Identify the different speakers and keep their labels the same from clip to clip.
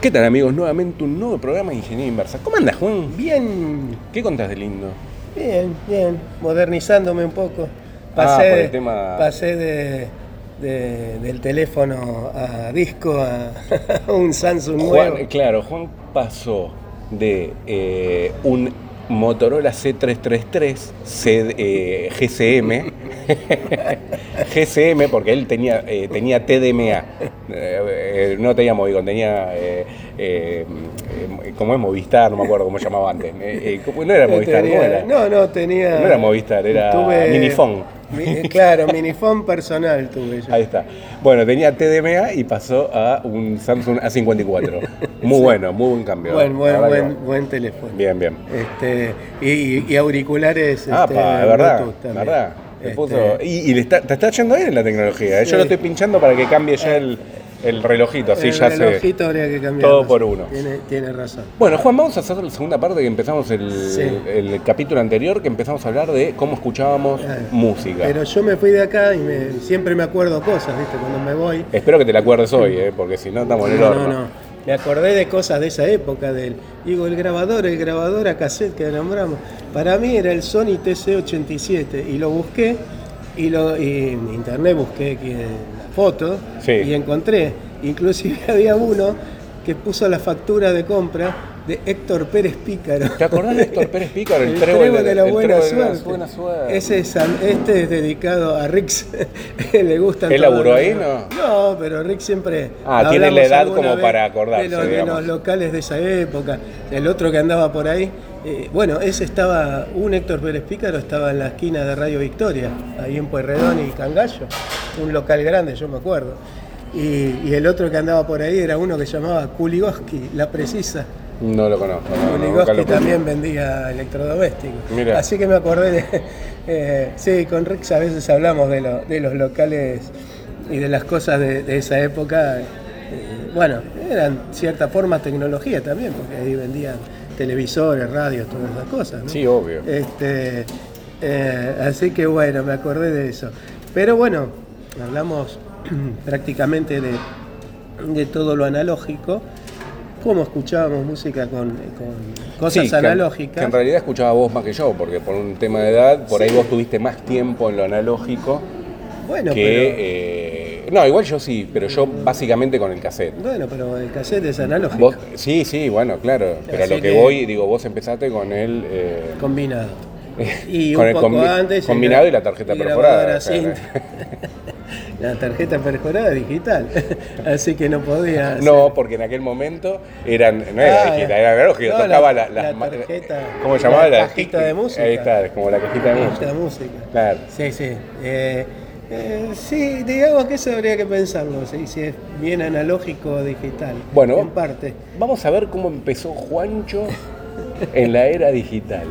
Speaker 1: ¿Qué tal amigos? Nuevamente un nuevo programa de Ingeniería Inversa. ¿Cómo andas, Juan?
Speaker 2: Bien,
Speaker 1: ¿Qué contás de lindo?
Speaker 2: bien, bien. Modernizándome un poco.
Speaker 1: Ah,
Speaker 2: Pasé,
Speaker 1: por el tema-
Speaker 2: pasé de, de- del teléfono a disco a, un Samsung nuevo.
Speaker 1: Juan, claro, Juan pasó de eh, un Motorola C333 C- eh, GCM, GCM porque él tenía, eh, tenía TDMA, Eh, eh, no tenía Movicon, tenía, eh, ¿cómo es Movistar? No me acuerdo cómo se llamaba antes. Eh, eh, ¿cómo- no era Movistar,
Speaker 2: Tenía-
Speaker 1: ¿cómo era?
Speaker 2: No, no, tenía.
Speaker 1: No era Movistar, era Minifón.
Speaker 2: mi- claro, minifón personal tuve yo.
Speaker 1: Ahí está. Bueno, tenía TDMA y pasó a un Samsung A54. Muy bueno, muy buen cambio.
Speaker 2: Buen, buen,
Speaker 1: que
Speaker 2: buen, buen teléfono.
Speaker 1: Bien, bien.
Speaker 2: Este, y, y auriculares.
Speaker 1: Ah,
Speaker 2: este,
Speaker 1: pa, de verdad, verdad. Te
Speaker 2: Este,
Speaker 1: puso- y y le está, te está yendo bien en la tecnología. ¿eh?
Speaker 2: Sí.
Speaker 1: Yo lo estoy pinchando para que cambie ya el, el relojito, así
Speaker 2: el
Speaker 1: ya se.
Speaker 2: relojito habría que cambiarlo.
Speaker 1: todo por uno.
Speaker 2: Tiene, tiene razón.
Speaker 1: Bueno, Juan, vamos a hacer la segunda parte que empezamos el,
Speaker 2: Sí.
Speaker 1: el capítulo anterior, que empezamos a hablar de cómo escuchábamos
Speaker 2: Claro.
Speaker 1: música.
Speaker 2: Pero yo me fui de acá y me- siempre me acuerdo cosas, ¿viste? Cuando me voy.
Speaker 1: Espero que te la acuerdes hoy, ¿eh? porque si no estamos en el
Speaker 2: No,
Speaker 1: horno.
Speaker 2: no, no. Me acordé de cosas de esa época, del, digo, el grabador, el grabador a cassette que nombramos. Para mí era el Sony TC87 y lo busqué y, lo, y en internet busqué que, la foto
Speaker 1: Sí.
Speaker 2: y encontré. Inclusive había uno que puso la factura de compra de Héctor Pérez Pícaro.
Speaker 1: ¿Te acordás de Héctor Pérez Pícaro?
Speaker 2: El,
Speaker 1: trébol
Speaker 2: de la
Speaker 1: el
Speaker 2: buena
Speaker 1: trébol de la
Speaker 2: suerte.
Speaker 1: buena suerte.
Speaker 2: Ese es este es dedicado a Rix. Le gustan
Speaker 1: ¿Él laburó ahí, no?
Speaker 2: No, pero Rick siempre.
Speaker 1: Ah, tiene la edad como para acordarse,
Speaker 2: De, los- de los locales de esa época. El otro que andaba por ahí. eh, bueno, ese estaba. Un Héctor Pérez Pícaro estaba en la esquina de Radio Victoria, ahí en Pueyrredón y Cangallo. Un local grande, yo me acuerdo. Y, y el otro que andaba por ahí era uno que llamaba Kuligoski, La Precisa.
Speaker 1: No lo conozco. no, no,
Speaker 2: también vendía electrodomésticos.
Speaker 1: Mira.
Speaker 2: Así que me acordé de. eh, sí, con Rex a veces hablamos de, lo- de los locales y de las cosas de, de esa época. eh, bueno, eran cierta forma tecnología también, porque ahí vendían televisores, radios, todas esas cosas. ¿no?
Speaker 1: Sí, obvio.
Speaker 2: Este, eh, así que bueno, me acordé de eso. Pero bueno, hablamos prácticamente de, de todo lo analógico, cómo escuchábamos música con, con cosas
Speaker 1: Sí,
Speaker 2: analógicas.
Speaker 1: Que en realidad escuchaba vos más que yo, porque por un tema de edad, por ahí vos tuviste más tiempo en lo analógico
Speaker 2: bueno,
Speaker 1: que... eh, no, igual yo sí, pero yo básicamente con el cassette.
Speaker 2: pero, bueno, pero el cassette es analógico,
Speaker 1: Vos, sí, sí, bueno, claro. Pero
Speaker 2: Así
Speaker 1: lo que,
Speaker 2: que-
Speaker 1: voy, digo, vos empezaste con el... eh,
Speaker 2: combinado. Y
Speaker 1: Con
Speaker 2: un
Speaker 1: el
Speaker 2: poco
Speaker 1: combi-
Speaker 2: antes.
Speaker 1: combinado y la tarjeta
Speaker 2: y
Speaker 1: perforada,
Speaker 2: cinta. la tarjeta perforada digital. Así que no podía. hacer-
Speaker 1: no, porque en aquel momento eran, no era
Speaker 2: Ah,
Speaker 1: digital, era analógico,
Speaker 2: no,
Speaker 1: tocaba
Speaker 2: la-
Speaker 1: la,
Speaker 2: la tarjeta,
Speaker 1: ¿Cómo se
Speaker 2: la cajita de música.
Speaker 1: Ahí está, como la cajita de música.
Speaker 2: música.
Speaker 1: Claro.
Speaker 2: Sí, sí. Eh, eh, sí, digamos que eso habría que pensarlo, sí, si es bien analógico o digital.
Speaker 1: Bueno.
Speaker 2: En parte.
Speaker 1: Vamos a ver cómo empezó Juancho en la era digital.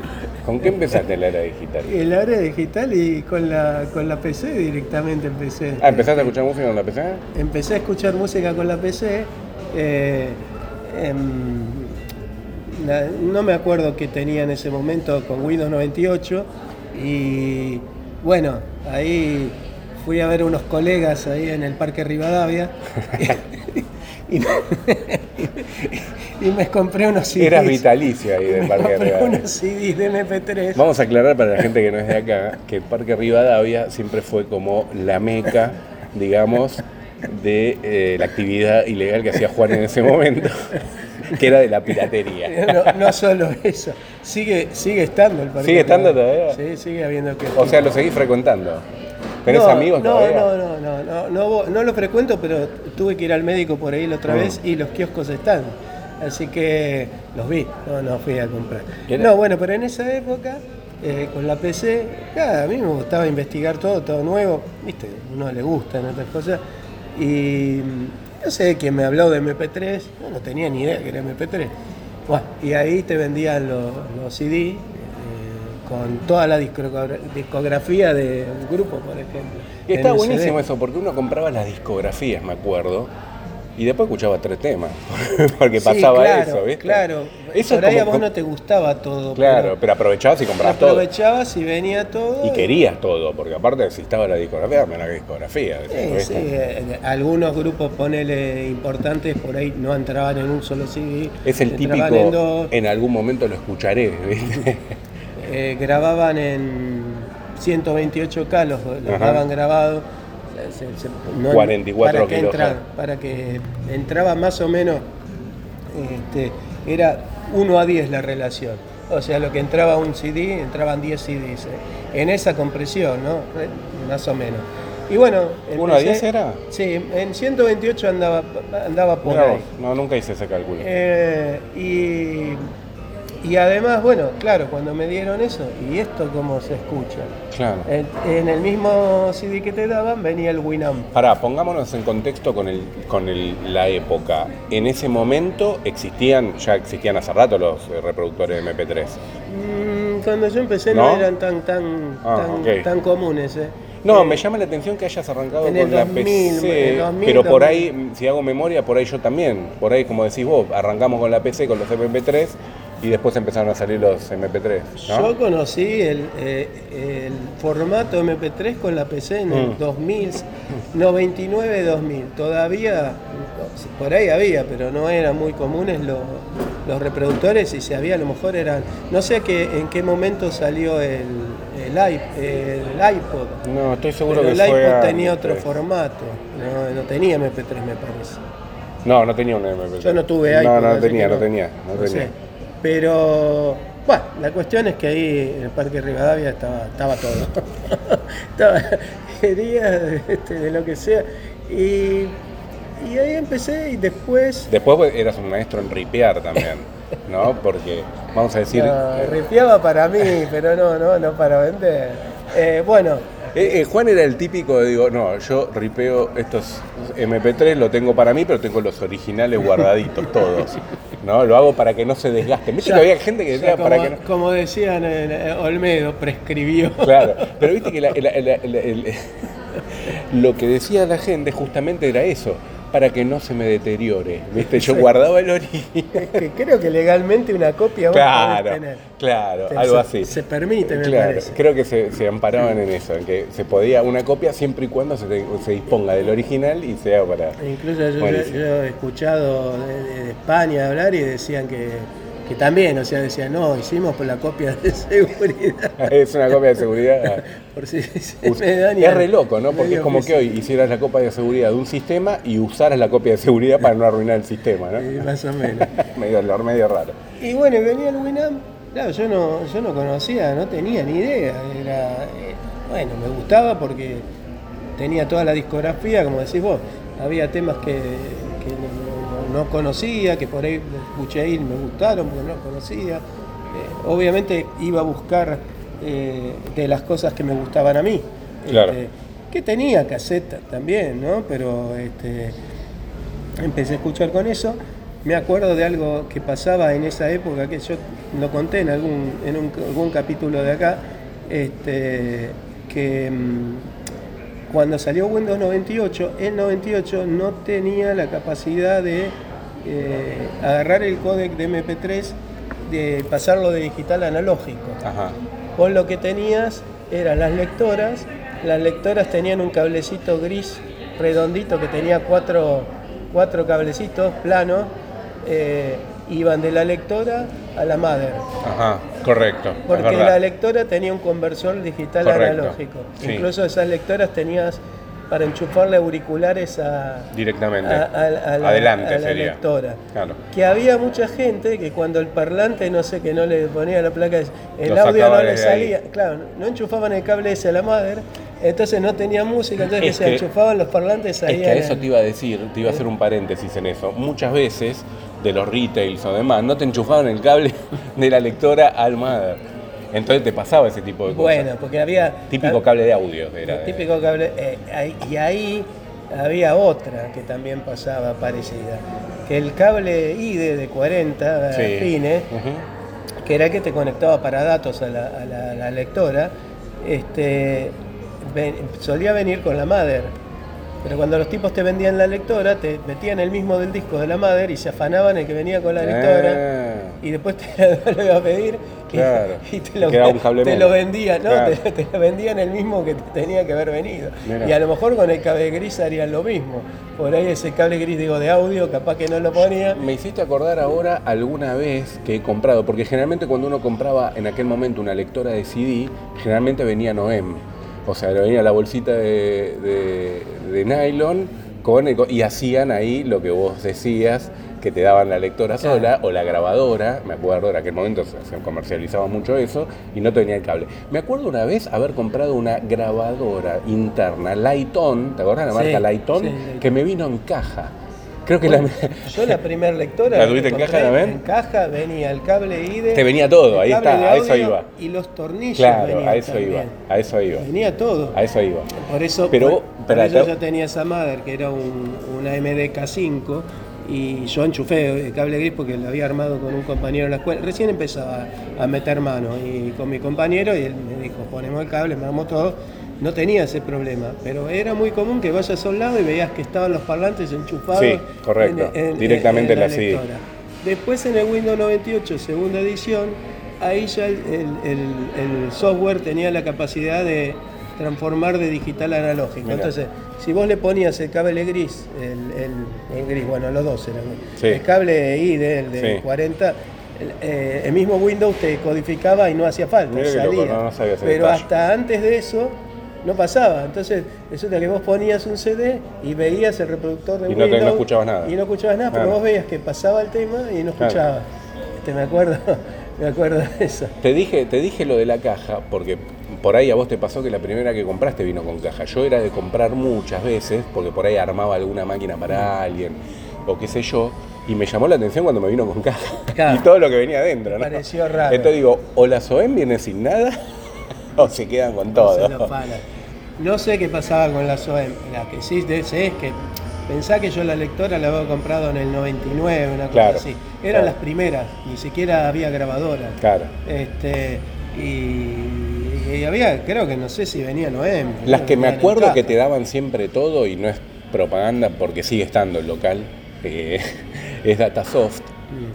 Speaker 1: ¿Con qué empezaste en la era digital?
Speaker 2: El área digital y con la, con la PC directamente empecé.
Speaker 1: Ah, ¿empezaste a escuchar música con la PC?
Speaker 2: Empecé a escuchar música con la PC. eh, em, la- no me acuerdo qué tenía en ese momento con Windows 98. Y bueno, ahí fui a ver unos colegas ahí en el Parque Rivadavia. y, me, y me compré unos CDs.
Speaker 1: Eras vitalicio ahí del
Speaker 2: Me
Speaker 1: Parque
Speaker 2: compré
Speaker 1: Rivadavia.
Speaker 2: unos CDs de MP3.
Speaker 1: Vamos a aclarar para la gente que no es de acá que el Parque Rivadavia siempre fue como la meca, digamos, de eh, la actividad ilegal que hacía Juan en ese momento, que era de la piratería.
Speaker 2: No, no solo eso, sigue, sigue estando el parque.
Speaker 1: ¿Sigue estando todavía?
Speaker 2: Sí, sigue habiendo que.
Speaker 1: O sea, lo seguís frecuentando. ¿Tenés
Speaker 2: no,
Speaker 1: amigos
Speaker 2: no,
Speaker 1: todavía?
Speaker 2: No, no, no, no, no, no lo frecuento, pero tuve que ir al médico por ahí la otra
Speaker 1: Mm.
Speaker 2: vez y los kioscos están. Así que los vi, no, no fui a comprar. No, bueno, pero en esa época, eh, con la PC, nada, a mí me gustaba investigar todo, todo nuevo, viste, a uno le gustan otras cosas. Y mm, no sé quién me habló de MP3, yo no tenía ni idea que era MP3. Bueno, y ahí te vendían los, los CD. Eh, con toda la discogra- discografía de un grupo, por ejemplo.
Speaker 1: Y está buenísimo eso, porque uno compraba las discografías, me acuerdo, y después escuchaba tres temas, porque
Speaker 2: Sí,
Speaker 1: pasaba
Speaker 2: claro,
Speaker 1: eso, ¿viste?
Speaker 2: Claro,
Speaker 1: Eso
Speaker 2: por
Speaker 1: es
Speaker 2: ahí a vos no te gustaba todo.
Speaker 1: Claro, pero aprovechabas y
Speaker 2: pero
Speaker 1: comprabas todo.
Speaker 2: aprovechabas y venía todo.
Speaker 1: Y querías todo, porque aparte si estaba la discografía, dame la discografía.
Speaker 2: Sí, sí, eh, algunos grupos, ponele importantes, por ahí no entraban en un solo CD.
Speaker 1: Es el típico,
Speaker 2: en
Speaker 1: en algún momento lo escucharé, ¿viste?
Speaker 2: eh, grababan en 128K, los, los daban grabados. se- se- se-
Speaker 1: 44
Speaker 2: para que, entra- para que entraba más o menos, este, era 1 a 10 la relación. O sea, lo que entraba un CD, entraban 10 CDs. eh, En esa compresión, ¿no? Eh, Más o menos. Y bueno,
Speaker 1: ¿Uno a
Speaker 2: empecé-
Speaker 1: 10 era?
Speaker 2: Sí, en 128 andaba, andaba por
Speaker 1: Mirá
Speaker 2: ahí.
Speaker 1: no, nunca hice ese cálculo.
Speaker 2: Eh, y, y además, bueno, claro, cuando me dieron eso, ¿y esto cómo se escucha?
Speaker 1: Claro.
Speaker 2: En, en el mismo CD que te daban venía el Winamp.
Speaker 1: Pará, pongámonos en contexto con, el, con el- la época. En ese momento existían, ya existían hace rato los eh, reproductores de MP3.
Speaker 2: Mm, cuando yo empecé no,
Speaker 1: ¿No?
Speaker 2: eran tan tan
Speaker 1: Ah,
Speaker 2: tan, comunes. eh.
Speaker 1: No,
Speaker 2: Eh,
Speaker 1: me llama la atención que hayas arrancado
Speaker 2: en
Speaker 1: con
Speaker 2: el
Speaker 1: la
Speaker 2: 2000,
Speaker 1: PC,
Speaker 2: en 2000,
Speaker 1: pero por
Speaker 2: 2000.
Speaker 1: ahí, si hago memoria, por ahí yo también. Por ahí, como decís vos, arrancamos con la PC, con los MP3, y después empezaron a salir los MP3, ¿no?
Speaker 2: Yo conocí el, eh, el formato MP3 con la PC en el
Speaker 1: Mm.
Speaker 2: 2000, 99-2000. Todavía, por ahí había, pero no eran muy comunes los, los reproductores y si había a lo mejor eran, no sé qué, en qué momento salió el, el, el iPod.
Speaker 1: No, estoy seguro
Speaker 2: Pero
Speaker 1: que
Speaker 2: el
Speaker 1: fue
Speaker 2: iPod tenía otro formato, no, no tenía MP3 me parece.
Speaker 1: No, no tenía un MP3.
Speaker 2: Yo no tuve
Speaker 1: No,
Speaker 2: iPod,
Speaker 1: no,
Speaker 2: así
Speaker 1: tenía,
Speaker 2: que
Speaker 1: no tenía, no
Speaker 2: no sé. Pero, bueno, la cuestión es que ahí en el Parque Rivadavia estaba, estaba todo. estaba, quería este, de lo que sea. Y, y ahí empecé y después...
Speaker 1: Después pues, eras un maestro en ripear también, ¿no? Porque, vamos a decir...
Speaker 2: no,
Speaker 1: eh,
Speaker 2: ripiaba para mí, pero no, no, no para vender. Eh, bueno,
Speaker 1: Eh, eh, Juan era el típico de digo, no, yo ripeo estos MP3, lo tengo para mí, pero tengo los originales guardaditos todos. ¿No? Lo hago para que no se desgasten. Viste
Speaker 2: ya-
Speaker 1: que había gente que decía
Speaker 2: como,
Speaker 1: para que no.
Speaker 2: como decían en eh, Olmedo, prescribió.
Speaker 1: Claro, pero viste que la- lo que decía la gente justamente era eso, para que no se me deteriore. ¿Viste? Yo guardaba el original.
Speaker 2: que creo que legalmente una copia vos
Speaker 1: Claro,
Speaker 2: tener.
Speaker 1: claro, algo así.
Speaker 2: se permite, me
Speaker 1: Claro,
Speaker 2: parece.
Speaker 1: Creo que se, se amparaban en eso, en que se podía una copia siempre y cuando se, te- se disponga del original y sea para.
Speaker 2: Incluso yo, yo-
Speaker 1: Buenísimo.
Speaker 2: yo he escuchado de, de España hablar y decían que, que también, o sea, decían, no, hicimos por la copia de seguridad.
Speaker 1: Es una copia de seguridad.
Speaker 2: por si se me daña.
Speaker 1: es re loco, ¿no? Porque es como que hoy hicieras la copia de seguridad de un sistema y usaras la copia de seguridad para no arruinar el sistema, ¿no?
Speaker 2: Sí, más o menos.
Speaker 1: medio, medio raro.
Speaker 2: Y bueno, venía el Winamp, claro, yo no, yo no conocía, no tenía ni idea. Era, eh, bueno, me gustaba porque tenía toda la discografía, como decís vos. Había temas que, que no, no- no conocía, que por ahí escuché y me gustaron porque no conocía. Eh, obviamente iba a buscar eh, de las cosas que me gustaban a mí.
Speaker 1: Claro.
Speaker 2: Este, que tenía caseta también, ¿no? Pero este, empecé a escuchar con eso. Me acuerdo de algo que pasaba en esa época, que yo lo conté en algún, en un- algún capítulo de acá, este, que mm, cuando salió Windows 98, el 98 no tenía la capacidad de eh, agarrar el códec de MP3, de pasarlo de digital a analógico.
Speaker 1: Ajá.
Speaker 2: Vos lo que tenías eran las lectoras, las lectoras tenían un cablecito gris redondito que tenía cuatro, cuatro cablecitos planos, eh, iban de la lectora a la mother,
Speaker 1: Ajá, correcto.
Speaker 2: porque la lectora tenía un conversor digital
Speaker 1: Correcto,
Speaker 2: analógico.
Speaker 1: sí.
Speaker 2: Incluso esas lectoras tenías para enchufarle auriculares a,
Speaker 1: Directamente.
Speaker 2: a- a- a la-
Speaker 1: Adelante
Speaker 2: a la
Speaker 1: sería.
Speaker 2: lectora.
Speaker 1: Claro.
Speaker 2: Que había mucha gente que cuando el parlante, no sé, que no le ponía la placa, el audio no le
Speaker 1: desde ahí.
Speaker 2: salía. Claro, no enchufaban el cable ese a la madre, entonces no tenía música, entonces
Speaker 1: Es
Speaker 2: se enchufaban los parlantes ahí.
Speaker 1: Es que a eso te iba a decir, te iba a hacer un paréntesis en eso. Muchas veces de los retails o demás no te enchufaban el cable de la lectora al mother. Entonces te pasaba ese tipo de cosas.
Speaker 2: Bueno, porque había.
Speaker 1: Típico cable de audio era. de-
Speaker 2: Típico cable. eh, y ahí había otra que también pasaba parecida. Que el cable IDE de 40
Speaker 1: Sí.
Speaker 2: pines.
Speaker 1: Ujú.
Speaker 2: que era el que te conectaba para datos a la, a la- a la lectora, este, ven- solía venir con la mother. Pero cuando los tipos te vendían la lectora, te metían el mismo del disco de la madre y se afanaban el que venía con la lectora.
Speaker 1: Ah,
Speaker 2: Y después te lo iba a pedir y-
Speaker 1: Claro.
Speaker 2: y, te, lo, te lo vendían, ¿no?
Speaker 1: Claro.
Speaker 2: Te, te lo vendían el mismo que te tenía que haber venido. Y a lo mejor con el cable gris harían lo mismo. Por ahí ese cable gris, digo, de audio, capaz que no lo ponía.
Speaker 1: Me hiciste acordar ahora alguna vez que he comprado, porque generalmente cuando uno compraba en aquel momento una lectora de CD, generalmente venía Noem. O sea, venía la bolsita de, de- de nylon con el y hacían ahí lo que vos decías, que te daban la lectora
Speaker 2: Claro.
Speaker 1: sola o la grabadora, me acuerdo, en aquel momento se, comercializaba mucho eso, y no tenía el cable. Me acuerdo una vez haber comprado una grabadora interna, Lighton, ¿te acordás de la
Speaker 2: Sí,
Speaker 1: marca Lighton?
Speaker 2: sí, Lighton.
Speaker 1: Que me vino en caja. Creo que la...
Speaker 2: Yo la primera lectora.
Speaker 1: ¿La tuviste en caja también?
Speaker 2: En caja venía el cable IDE.
Speaker 1: Te venía todo, ahí está, a eso iba.
Speaker 2: Y los tornillos
Speaker 1: Claro,
Speaker 2: venían
Speaker 1: a eso
Speaker 2: también.
Speaker 1: iba, a eso iba,
Speaker 2: Venía todo.
Speaker 1: a eso iba.
Speaker 2: Por eso,
Speaker 1: Pero,
Speaker 2: por, por
Speaker 1: espera,
Speaker 2: eso
Speaker 1: te-
Speaker 2: yo tenía esa madre que era un, una MDK5 y yo enchufé el cable gris porque lo había armado con un compañero en la escuela. Recién empezaba a meter mano y con mi compañero y él me dijo, ponemos el cable, armamos todo. No tenía ese problema, pero era muy común que vayas a un lado y veías que estaban los parlantes enchufados.
Speaker 1: Sí, correcto, directamente en la CD.
Speaker 2: lectora. Después en el Windows 98, segunda edición, ahí ya el, el- el- el software tenía la capacidad de transformar de digital a analógico. Entonces, si vos le ponías el cable gris, el, gris, bueno, los dos eran,
Speaker 1: Sí.
Speaker 2: el cable ID, el de
Speaker 1: Sí.
Speaker 2: 40, el, eh, el mismo Windows te codificaba y no hacía falta,
Speaker 1: loco,
Speaker 2: salía.
Speaker 1: no, no sabía ese
Speaker 2: Pero hasta antes de eso no pasaba. Entonces, resulta que vos ponías un CD y veías el reproductor de
Speaker 1: Y no te- no
Speaker 2: Windows.
Speaker 1: escuchabas nada.
Speaker 2: Y no escuchabas nada, pero
Speaker 1: Claro.
Speaker 2: vos veías que pasaba el tema y no
Speaker 1: Claro.
Speaker 2: escuchabas. Este, me acuerdo, me acuerdo de eso.
Speaker 1: Te dije, te dije lo de la caja, porque por ahí a vos te pasó que la primera que compraste vino con caja. Yo era de comprar muchas veces, porque por ahí armaba alguna máquina para alguien, o qué sé yo, y me llamó la atención cuando me vino con caja.
Speaker 2: Claro.
Speaker 1: Y todo lo que venía adentro, ¿no?
Speaker 2: Pareció raro.
Speaker 1: Entonces digo, o la SOEM viene sin nada, o se quedan con todo.
Speaker 2: Se lo paran. No sé qué pasaba con la SOEM. La que sí sé es que pensá que yo la lectora la había comprado en el 99, una cosa
Speaker 1: Claro,
Speaker 2: así. Eran
Speaker 1: claro.
Speaker 2: las primeras, ni siquiera había grabadora.
Speaker 1: Claro.
Speaker 2: Este, y, y había, creo que no sé si venía Noem.
Speaker 1: Las que me acuerdo que te daban siempre todo, y no es propaganda porque sigue estando el local, eh, es Datasoft.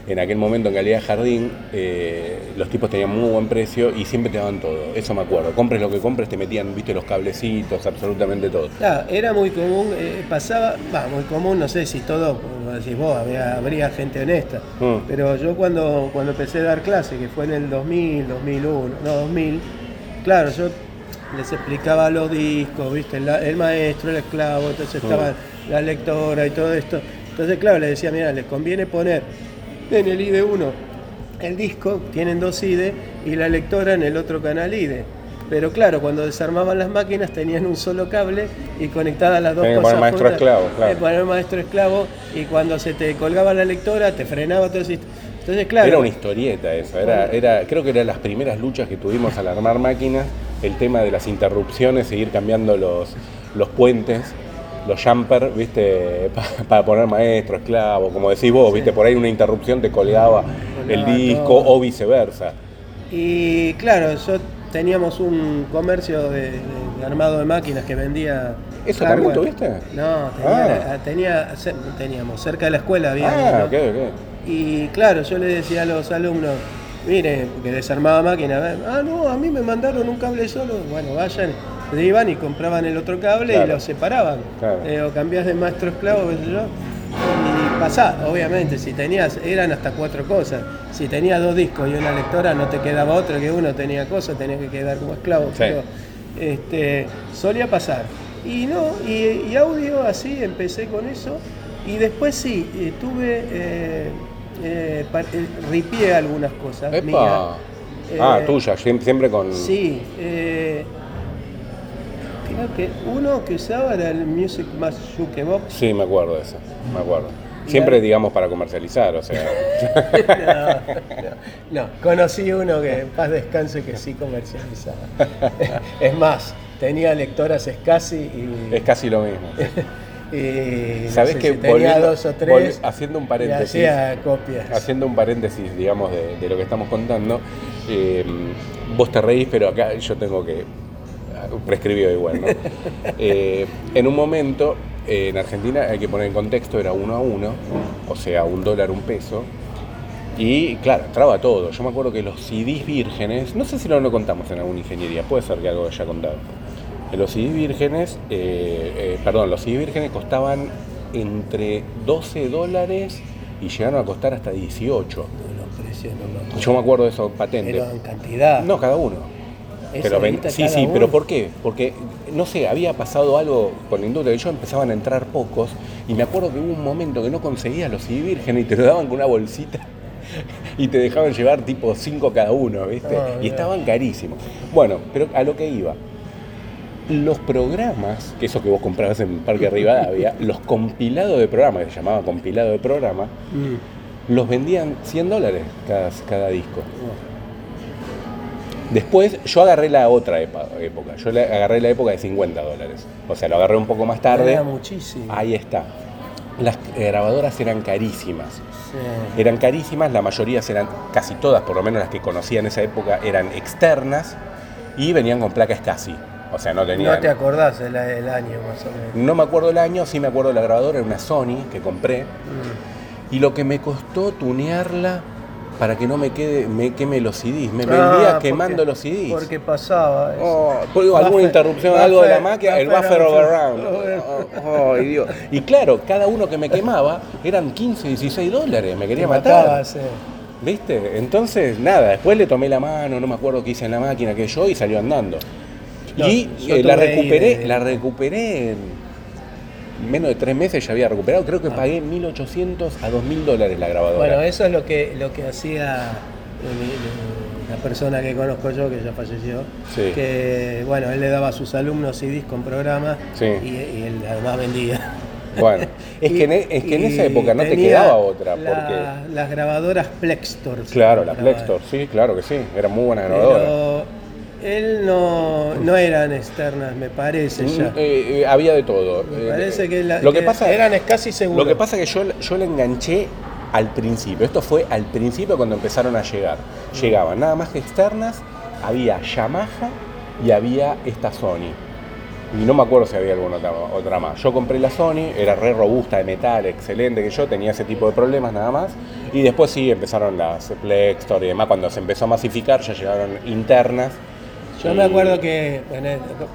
Speaker 1: En aquel momento en Calidad Jardín, eh, los tipos tenían muy buen precio y siempre te daban todo. Eso me acuerdo. Compres lo que compres, te metían, viste, los cablecitos, absolutamente todo.
Speaker 2: Claro, era muy común, eh, pasaba, va, muy común, no sé si todo, como decís vos, había, habría gente honesta,
Speaker 1: Mm.
Speaker 2: pero yo cuando, cuando empecé a dar clase, que fue en el 2000, 2001, no 2000, claro, yo les explicaba los discos, viste, el, el maestro, el esclavo, entonces
Speaker 1: Mm.
Speaker 2: estaba la lectora y todo esto, entonces claro, les decía, mira, les conviene poner en el IDE1 el disco, tienen dos IDE y la lectora en el otro canal IDE. Pero claro, cuando desarmaban las máquinas tenían un solo cable y conectadas las dos
Speaker 1: Tenían que
Speaker 2: cosas.
Speaker 1: poner maestro
Speaker 2: juntas,
Speaker 1: esclavo, claro.
Speaker 2: eh, poner maestro esclavo y cuando se te colgaba la lectora te frenaba todo eso. Entonces, claro.
Speaker 1: Era una historieta eso, era, era, creo que eran las primeras luchas que tuvimos al armar máquinas, el tema de las interrupciones, seguir cambiando los, los puentes, los jumper, viste, Pa- para poner maestro, esclavo, como decís vos, viste, por ahí una interrupción te colgaba el disco
Speaker 2: todo.
Speaker 1: o viceversa.
Speaker 2: Y claro, yo teníamos un comercio de, armado de máquinas que vendía.
Speaker 1: ¿Eso también
Speaker 2: hardware.
Speaker 1: tuviste?
Speaker 2: No, tenía,
Speaker 1: Ah.
Speaker 2: tenía, teníamos, cerca de la escuela había.
Speaker 1: Ah,
Speaker 2: uno.
Speaker 1: ok, ok.
Speaker 2: Y claro, yo le decía a los alumnos, mire, que desarmaba máquina, ah, no, a mí me mandaron un cable solo, bueno, vayan, iban y compraban el otro cable
Speaker 1: Claro.
Speaker 2: y lo separaban.
Speaker 1: Claro.
Speaker 2: Eh, o cambiás de maestro esclavo, qué sé yo. Y pasá, obviamente, si tenías, eran hasta cuatro cosas. Si tenías dos discos y una lectora, no te quedaba otra que uno tenía cosas, tenías que quedar como esclavo.
Speaker 1: Sí.
Speaker 2: Pero, este, solía pasar. Y no, y, y audio así, empecé con eso. Y después sí, eh, tuve, eh, eh, ripié algunas cosas.
Speaker 1: Ah, tuya, siem- siempre con...
Speaker 2: Sí, creo que uno que usaba era el Music Mass Jukebox.
Speaker 1: Sí, me acuerdo de eso, me acuerdo. Siempre, digamos, para comercializar, o sea...
Speaker 2: No, no, no, conocí uno que en paz descanse que sí comercializaba. Es más, tenía lectoras Scasi y,
Speaker 1: es casi lo mismo.
Speaker 2: y no
Speaker 1: ¿Sabés
Speaker 2: sé
Speaker 1: que
Speaker 2: si tenía dos o tres
Speaker 1: haciendo un paréntesis,
Speaker 2: hacía copias.
Speaker 1: haciendo un paréntesis, digamos, de, de lo que estamos contando, eh, vos te reís, pero acá yo tengo que prescribió igual, ¿no? Eh, en un momento eh, en Argentina hay que poner en contexto, era uno a uno, o sea, un dólar, un peso. Y claro, entraba todo. Yo me acuerdo que los CDs vírgenes, no sé si lo no contamos en alguna ingeniería, puede ser que algo haya contado. Los CDs vírgenes, eh, eh, perdón, los CDs vírgenes costaban entre 12 dólares y llegaron a costar hasta 18.
Speaker 2: Los precios no me acuerdo.
Speaker 1: Yo me acuerdo de eso patente.
Speaker 2: Pero en cantidad.
Speaker 1: No, cada uno. Pero ven- sí, sí,
Speaker 2: uno.
Speaker 1: pero ¿por qué? Porque, no sé, había pasado algo con la industria. Yo empezaban a entrar pocos y me acuerdo que hubo un momento que no conseguías los CD virgen y te lo daban con una bolsita y te dejaban llevar tipo 5 cada uno, ¿viste?
Speaker 2: Ah,
Speaker 1: y estaban carísimos. Bueno, pero a lo que iba. Los programas, que eso que vos comprabas en Parque Rivadavia, los compilados de programa, que se llamaba compilado de programa,
Speaker 2: Mm.
Speaker 1: los vendían 100 dólares cada, cada disco. Después yo agarré la otra época, yo agarré la época de 50 dólares. O sea, lo agarré un poco más tarde.
Speaker 2: Era muchísimo.
Speaker 1: Ahí está. Las grabadoras eran carísimas.
Speaker 2: Sí.
Speaker 1: Eran carísimas, la mayoría eran, casi todas, por lo menos las que conocía en esa época, eran externas y venían con placas casi. O sea, no tenían...
Speaker 2: No te acordás el, el año más o menos.
Speaker 1: No me acuerdo el año, sí me acuerdo de la grabadora, era una Sony que compré.
Speaker 2: Mm.
Speaker 1: Y lo que me costó tunearla para que no me quede, me queme los CDs. Me
Speaker 2: Ah,
Speaker 1: vendía quemando los CDs.
Speaker 2: Porque pasaba. eso.
Speaker 1: Oh, alguna
Speaker 2: Buffer-
Speaker 1: interrupción, algo de la máquina, el
Speaker 2: buffer
Speaker 1: overrun. Oh, Dios. Y claro, cada uno que me quemaba eran 15, 16 dólares, me quería
Speaker 2: Te
Speaker 1: matar.
Speaker 2: mataba, sí.
Speaker 1: ¿Viste? Entonces, nada, después le tomé la mano, no me acuerdo qué hice en la máquina, que yo, y salió andando.
Speaker 2: No,
Speaker 1: y eh, la recuperé,
Speaker 2: de-
Speaker 1: la recuperé en menos de tres meses ya había recuperado, creo que pagué 1800 a 2000 dólares la grabadora.
Speaker 2: Bueno, eso es lo que, lo que hacía mi- la persona que conozco yo, que ya falleció.
Speaker 1: Sí.
Speaker 2: Que, bueno, él le daba a sus alumnos CDs con programas
Speaker 1: Sí.
Speaker 2: y, y él además vendía.
Speaker 1: Bueno, es que en, e- es que en esa época no te quedaba otra,
Speaker 2: la-
Speaker 1: porque...
Speaker 2: Las grabadoras Plextor.
Speaker 1: Claro, la
Speaker 2: llamaban.
Speaker 1: Plextor, sí, claro que sí, eran muy buenas grabadoras.
Speaker 2: Pero él no, no eran externas, me parece ya.
Speaker 1: Mm, eh, eh, había de todo.
Speaker 2: Me
Speaker 1: Eh,
Speaker 2: parece que, la-
Speaker 1: lo que
Speaker 2: que
Speaker 1: pasa
Speaker 2: eran casi seguros.
Speaker 1: Lo que pasa es que yo, yo la enganché al principio. Esto fue al principio cuando empezaron a llegar. Llegaban nada más que externas, había Yamaha y había esta Sony. Y no me acuerdo si había alguna otra, otra más. Yo compré la Sony, era re robusta de metal, excelente que yo, tenía ese tipo de problemas nada más. Y después sí empezaron las Plextor y demás. Cuando se empezó a masificar ya llegaron internas.
Speaker 2: Yo me acuerdo que bueno,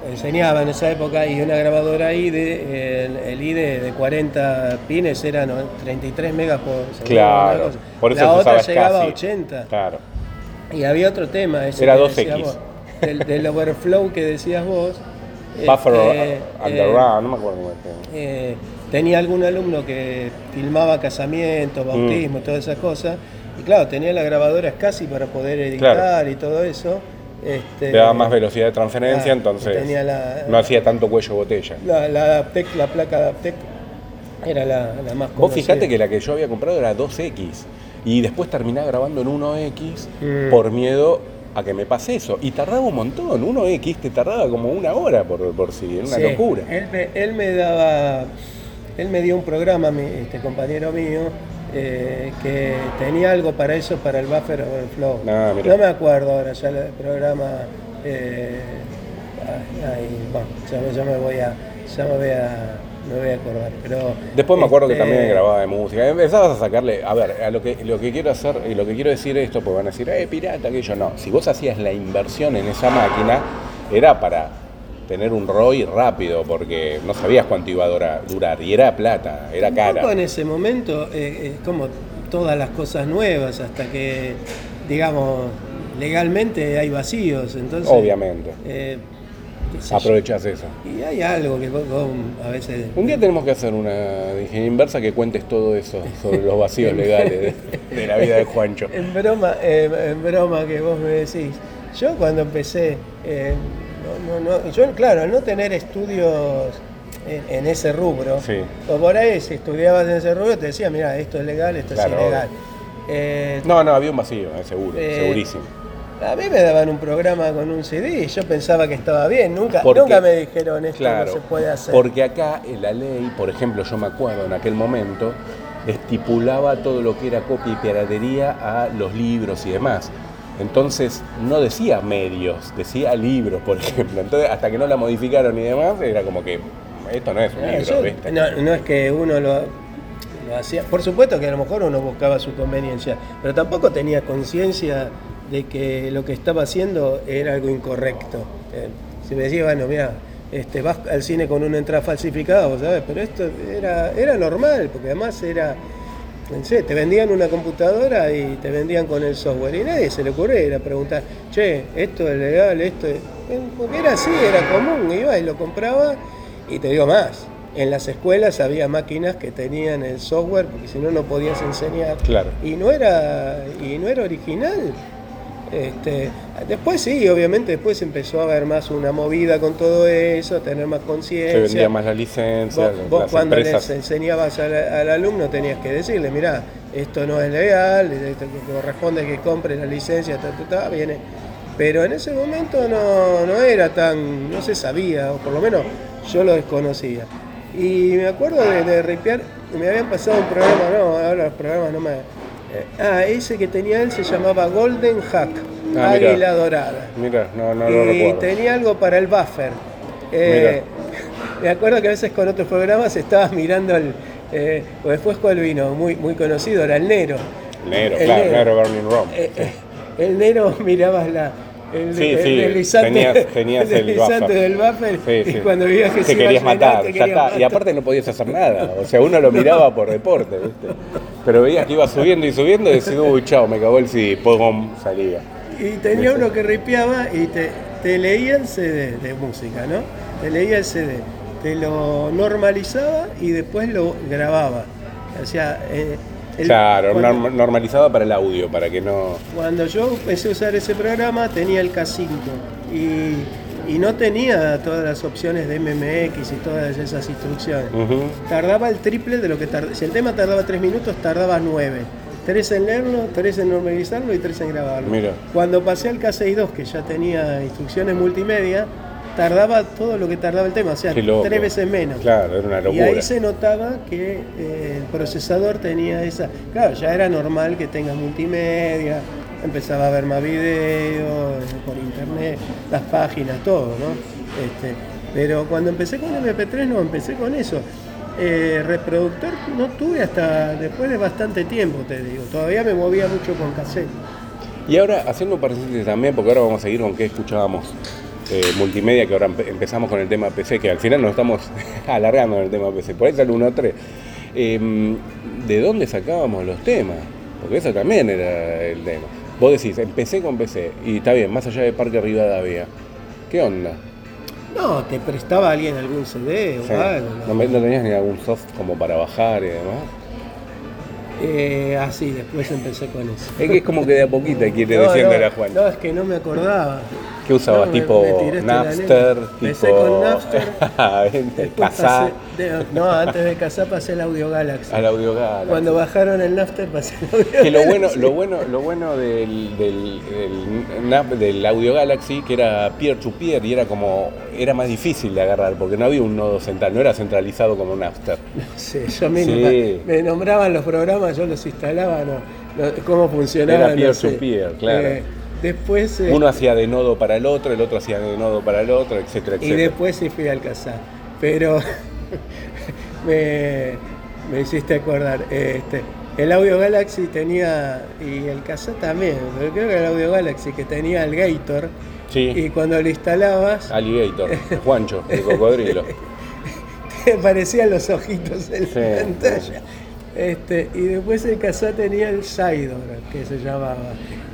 Speaker 2: enseñaba en esa época y una grabadora IDE, el, el IDE de 40 pines era ¿no? 33 megas por segundo.
Speaker 1: Claro, por eso
Speaker 2: La otra llegaba a
Speaker 1: SCSI.
Speaker 2: 80.
Speaker 1: Claro.
Speaker 2: Y había otro tema, ese
Speaker 1: Era
Speaker 2: que
Speaker 1: 2X.
Speaker 2: decías vos, del, del overflow que decías vos.
Speaker 1: Buffer Underground, no me acuerdo cómo
Speaker 2: eh, tenía algún alumno que filmaba casamientos, bautismo,
Speaker 1: Mm.
Speaker 2: todas esas cosas. Y claro, tenía la grabadora casi para poder editar
Speaker 1: Claro.
Speaker 2: y todo eso. Este,
Speaker 1: Le daba más velocidad de transferencia,
Speaker 2: ah,
Speaker 1: entonces
Speaker 2: tenía la-
Speaker 1: no hacía tanto cuello botella.
Speaker 2: La, la Adaptec, la placa Adaptec era la, la más
Speaker 1: Vos
Speaker 2: conocida.
Speaker 1: fijate que la que yo había comprado era 2X y después terminé grabando en 1X
Speaker 2: Mm.
Speaker 1: por miedo a que me pase eso. Y tardaba un montón, 1X te tardaba como una hora por, por sí, era una
Speaker 2: Sí,
Speaker 1: locura.
Speaker 2: Él me, él me daba, él me dio un programa, mi- este compañero mío, eh, que tenía algo para eso, para el buffer overflow.
Speaker 1: Ah,
Speaker 2: no me acuerdo ahora ya el programa. eh, bueno, ya, me- ya me voy a, ya me voy a, me voy a acordar. Pero
Speaker 1: Después me acuerdo que
Speaker 2: este,
Speaker 1: también grababa de música. Empezabas a sacarle, a ver, a lo que, lo que quiero hacer y lo que quiero decir es esto, porque van a decir, eh, pirata, aquello. No, si vos hacías la inversión en esa máquina, era para tener un ROI rápido, porque no sabías cuánto iba a dura- durar, y era plata, era cara.
Speaker 2: en ese momento, eh, es como todas las cosas nuevas, hasta que, digamos, legalmente hay vacíos. Entonces,
Speaker 1: Obviamente.
Speaker 2: eh.
Speaker 1: Aprovechás eso.
Speaker 2: Y hay algo que vos, vos a veces.
Speaker 1: Un día tenemos que hacer una ingeniería inversa que cuentes todo eso sobre los vacíos legales de, de la vida de Juancho.
Speaker 2: En broma, eh, en broma que vos me decís. Yo cuando empecé, eh, no, no, yo claro, al no tener estudios en, en ese rubro,
Speaker 1: Sí.
Speaker 2: o por ahí si estudiabas en ese rubro te decía, mira, esto es legal, esto
Speaker 1: Claro,
Speaker 2: es ilegal. Eh,
Speaker 1: No, no, había un vacío, eh, seguro,
Speaker 2: Eh,
Speaker 1: segurísimo.
Speaker 2: A mí me daban un programa con un CD y yo pensaba que estaba bien. Nunca,
Speaker 1: Porque-
Speaker 2: nunca me dijeron esto
Speaker 1: Claro,
Speaker 2: no se puede hacer.
Speaker 1: porque acá en la ley, por ejemplo, yo me acuerdo en aquel momento, estipulaba todo lo que era copia y piratería a los libros y demás. Entonces no decía medios, decía libros, por ejemplo. Entonces hasta que no la modificaron y demás, era como que esto no es un
Speaker 2: Ah,
Speaker 1: libro,
Speaker 2: yo-
Speaker 1: ¿viste?
Speaker 2: no, no es que uno lo, lo hacía. Por supuesto que a lo mejor uno buscaba su conveniencia, pero tampoco tenía conciencia de que lo que estaba haciendo era algo incorrecto. Eh, si me decía, bueno, mira, este, vas al cine con una entrada falsificada, vos sabés, pero esto era, era normal, porque además era. Te vendían una computadora y te vendían con el software y nadie se le ocurriera preguntar, che, esto es legal, esto es... Porque era así, era común, iba y lo compraba y te digo más, en las escuelas había máquinas que tenían el software porque si no no podías enseñar
Speaker 1: Claro.
Speaker 2: y no era y no era original. Este, después sí, obviamente después empezó a haber más una movida con todo eso, a tener más
Speaker 1: Se
Speaker 2: conciencia.
Speaker 1: vendía más la licencia,
Speaker 2: Vos, vos
Speaker 1: las
Speaker 2: cuando
Speaker 1: empresas.
Speaker 2: les enseñabas al, al alumno tenías que decirle, mirá, esto no es legal, esto corresponde que compre la licencia, ta, ta, ta, viene. Pero en ese momento no, no era tan, no se sabía, o por lo menos yo lo desconocía. Y me acuerdo de, de me habían pasado un programa, no, ahora los programas no me... eh, ah, ese que tenía él se llamaba Golden Hack,
Speaker 1: Ah, mirá.
Speaker 2: Águila Dorada
Speaker 1: Mira, no, no lo
Speaker 2: y
Speaker 1: recuerdo.
Speaker 2: tenía algo para el buffer. Eh, me acuerdo que a veces con otros programas estabas mirando el. Eh, o después cuál vino, muy, muy conocido, era el Nero.
Speaker 1: Negro,
Speaker 2: el
Speaker 1: claro,
Speaker 2: negro
Speaker 1: Burning Rom.
Speaker 2: Eh, eh, el Nero mirabas la. El,
Speaker 1: Sí,
Speaker 2: el
Speaker 1: sí,
Speaker 2: deslizante,
Speaker 1: tenías- tenías el
Speaker 2: deslizante del buffer
Speaker 1: Sí,
Speaker 2: y
Speaker 1: sí.
Speaker 2: cuando veías que
Speaker 1: te
Speaker 2: se iba a
Speaker 1: querías
Speaker 2: llenar,
Speaker 1: matar,
Speaker 2: te querías
Speaker 1: está. Y
Speaker 2: matar.
Speaker 1: aparte no podías hacer nada. O sea, uno lo miraba por deporte, ¿viste? Pero veías que iba subiendo y subiendo y decías, uy, chao, me cagó el CD, pum, salía.
Speaker 2: Y tenía uno que ripeaba y te, te leía el CD de música, ¿no? Te leía el CD, te lo normalizaba y después lo grababa. O sea, eh, el-
Speaker 1: Claro,
Speaker 2: cuando,
Speaker 1: norm- normalizado para el audio, para que no.
Speaker 2: cuando yo empecé a usar ese programa tenía el K5 y, y no tenía todas las opciones de MMX y todas esas instrucciones.
Speaker 1: Ujú.
Speaker 2: Tardaba el triple de lo que tardaba. Si el tema tardaba tres minutos, tardaba nueve. Tres en leerlo, tres en normalizarlo y tres en grabarlo.
Speaker 1: Mira.
Speaker 2: Cuando pasé al K62, que ya tenía instrucciones multimedia, tardaba todo lo que tardaba el tema, o sea, tres veces menos.
Speaker 1: Claro, era una
Speaker 2: Y
Speaker 1: locura.
Speaker 2: ahí se notaba que eh, el procesador tenía esa. Claro, ya era normal que tenga multimedia, empezaba a ver más videos eh, por internet, las páginas, todo, ¿no? Este, pero cuando empecé con MP3, no, empecé con eso. Eh, reproductor no tuve hasta después de bastante tiempo, te digo. Todavía me movía mucho con cassette.
Speaker 1: Y ahora, haciendo un paréntesis también, porque ahora vamos a seguir con qué escuchábamos eh, multimedia, que ahora empe- empezamos con el tema PC, que al final nos estamos alargando en el tema PC. Por ahí sale 1-3. Eh, ¿De dónde sacábamos los temas? Porque eso también era el tema. Vos decís, empecé con PC, y está bien, más allá de Parque Rivadavia. ¿Qué onda?
Speaker 2: No, te prestaba alguien algún CD o
Speaker 1: Sí.
Speaker 2: algo.
Speaker 1: ¿No, no tenías ni algún soft como para bajar y demás?
Speaker 2: Eh, ah, sí, después empecé con eso.
Speaker 1: Es que es como que de a poquito hay que ir
Speaker 2: No, no,
Speaker 1: a Juan.
Speaker 2: No, es que no me acordaba.
Speaker 1: ¿Qué usabas?
Speaker 2: No,
Speaker 1: ¿Tipo
Speaker 2: me la
Speaker 1: Napster? Tipo...
Speaker 2: Empecé con Napster. Pasé- de- no, antes de casar pasé el Audio Galaxy.
Speaker 1: al Audio Galaxy.
Speaker 2: Cuando bajaron el Napster pasé el Audio
Speaker 1: Que lo bueno,
Speaker 2: Galaxy.
Speaker 1: lo bueno, lo bueno del, del, del, del Audio Galaxy que era peer to peer y era como era más difícil de agarrar porque no había un nodo central, no era centralizado como Napster.
Speaker 2: Sí, yo me,
Speaker 1: Sí.
Speaker 2: me nombraban los programas, yo los instalaba, no, no, cómo funcionaba.
Speaker 1: Era peer
Speaker 2: no sé.
Speaker 1: to peer, claro.
Speaker 2: Eh, después, eh,
Speaker 1: Uno hacía de nodo para el otro, el otro hacía de nodo para el otro, etcétera,
Speaker 2: y
Speaker 1: etcétera.
Speaker 2: después sí fui al casar. Pero me, me hiciste acordar. Este, el Audio Galaxy tenía, y el casar también, pero creo que el Audio Galaxy que tenía el Gator.
Speaker 1: Sí.
Speaker 2: Y cuando lo instalabas,
Speaker 1: Alligator, Juancho, el cocodrilo.
Speaker 2: te aparecían los ojitos en
Speaker 1: Sí,
Speaker 2: la pantalla. Este, y después el cassette tenía el Sidor, que se llamaba.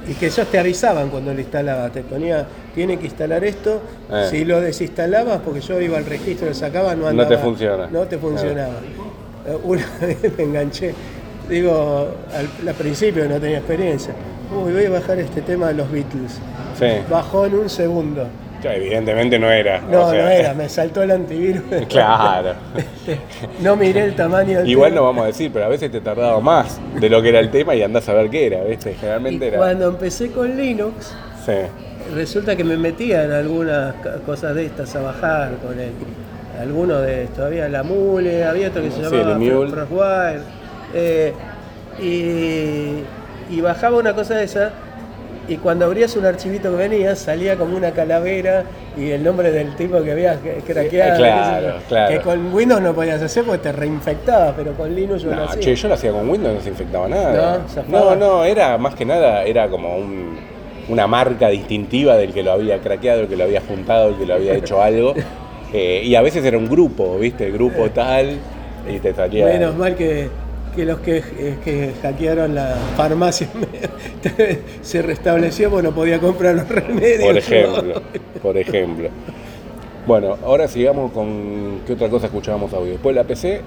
Speaker 2: Y que ellos te avisaban cuando lo instalabas. Te ponía, tiene que instalar esto.
Speaker 1: Eh.
Speaker 2: Si lo desinstalabas, porque yo iba al registro, lo sacaba, no
Speaker 1: No
Speaker 2: andaba.
Speaker 1: te funciona.
Speaker 2: No te funcionaba. Eh, Una vez me enganché. Digo, al, al principio no tenía experiencia. Uy, voy a bajar este tema de los Beatles.
Speaker 1: Sí.
Speaker 2: Bajó en un segundo.
Speaker 1: Ya, evidentemente no era.
Speaker 2: No,
Speaker 1: o sea,
Speaker 2: no era, me saltó el antivirus.
Speaker 1: Claro.
Speaker 2: No miré el tamaño del
Speaker 1: Igual
Speaker 2: tema.
Speaker 1: no vamos a decir, pero a veces te tardaba más de lo que era el tema y andás a ver qué era, ¿viste?
Speaker 2: Y
Speaker 1: Generalmente era.
Speaker 2: cuando empecé con Linux,
Speaker 1: Sí.
Speaker 2: resulta que me metía en algunas cosas de estas a bajar con él. Alguno de todavía la Mule, había otro que se
Speaker 1: Sí,
Speaker 2: llamaba. Fro- Frostwire. eh, y, y bajaba una cosa de esa y cuando abrías un archivito que venía, salía como una calavera y el nombre del tipo que habías craqueado.
Speaker 1: Claro, claro.
Speaker 2: Que con Windows no podías hacer porque te reinfectaba, pero con Linux yo lo
Speaker 1: No,
Speaker 2: hacía.
Speaker 1: che, yo lo hacía con Windows, no se infectaba nada.
Speaker 2: No,
Speaker 1: no, no, era más que nada, era como un- una marca distintiva del que lo había craqueado, el que lo había juntado, el que lo había hecho algo. Eh, y a veces era un grupo, ¿viste? Grupo tal, y te salía.
Speaker 2: Menos mal que, que los que, eh, que hackearon la farmacia se restableció porque no podía comprar los remedios.
Speaker 1: Por ejemplo, por ejemplo. Bueno, ahora sigamos con qué otra cosa escuchábamos audio. Después la PC,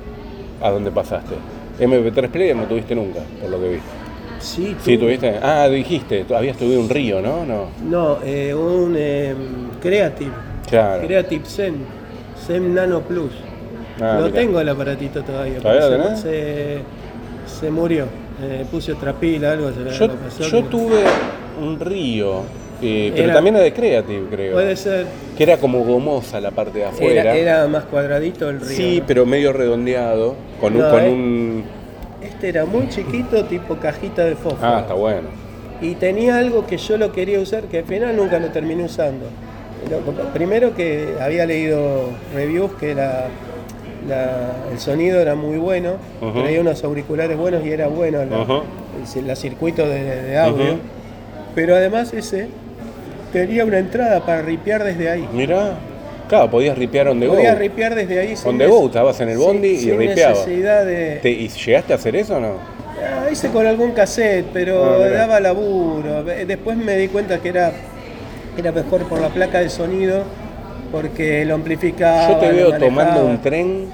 Speaker 1: ¿a dónde pasaste? MP3 Player no tuviste nunca, por lo que vi.
Speaker 2: Sí,
Speaker 1: Sí,
Speaker 2: tuve-
Speaker 1: tuviste. Ah, dijiste, tú habías tuvido un río, ¿no? No.
Speaker 2: No, eh, un eh, Creative.
Speaker 1: Claro.
Speaker 2: Creative Zen. Zen Nano Plus.
Speaker 1: Ah,
Speaker 2: no
Speaker 1: mirá.
Speaker 2: tengo el aparatito todavía.
Speaker 1: ¿Todavía lo
Speaker 2: se, se, se murió. Eh, puse otra pila, algo se
Speaker 1: Yo,
Speaker 2: pasó
Speaker 1: yo
Speaker 2: que-
Speaker 1: tuve un río, eh, pero
Speaker 2: Era-
Speaker 1: también era de Creative, creo.
Speaker 2: Puede ser.
Speaker 1: Que era como gomosa la parte de afuera.
Speaker 2: Era, era más cuadradito el río.
Speaker 1: sí,
Speaker 2: ¿no?
Speaker 1: pero medio redondeado, con un... Con
Speaker 2: eh.
Speaker 1: un...
Speaker 2: Este era muy chiquito, tipo cajita de fósforo.
Speaker 1: Ah, está bueno.
Speaker 2: Y tenía algo que yo lo quería usar, que al final nunca lo terminé usando. Lo- Primero que había leído reviews que era la- el sonido era muy bueno,
Speaker 1: Ujú.
Speaker 2: traía unos auriculares buenos y era bueno la,
Speaker 1: Ujú.
Speaker 2: el, circuito de, de audio. Pero además ese tenía una entrada para ripear desde ahí.
Speaker 1: Mirá. Claro, podías ripear on the go.
Speaker 2: Podía ripear desde ahí
Speaker 1: On the go, estabas en el bondi y ripeabas.
Speaker 2: de...
Speaker 1: ¿Y llegaste a hacer eso o no?
Speaker 2: Ah, hice con algún cassette, pero
Speaker 1: Ah,
Speaker 2: daba laburo. Después me di cuenta que era, era mejor por la placa de sonido, porque lo amplificaba.
Speaker 1: Yo te veo tomando un tren,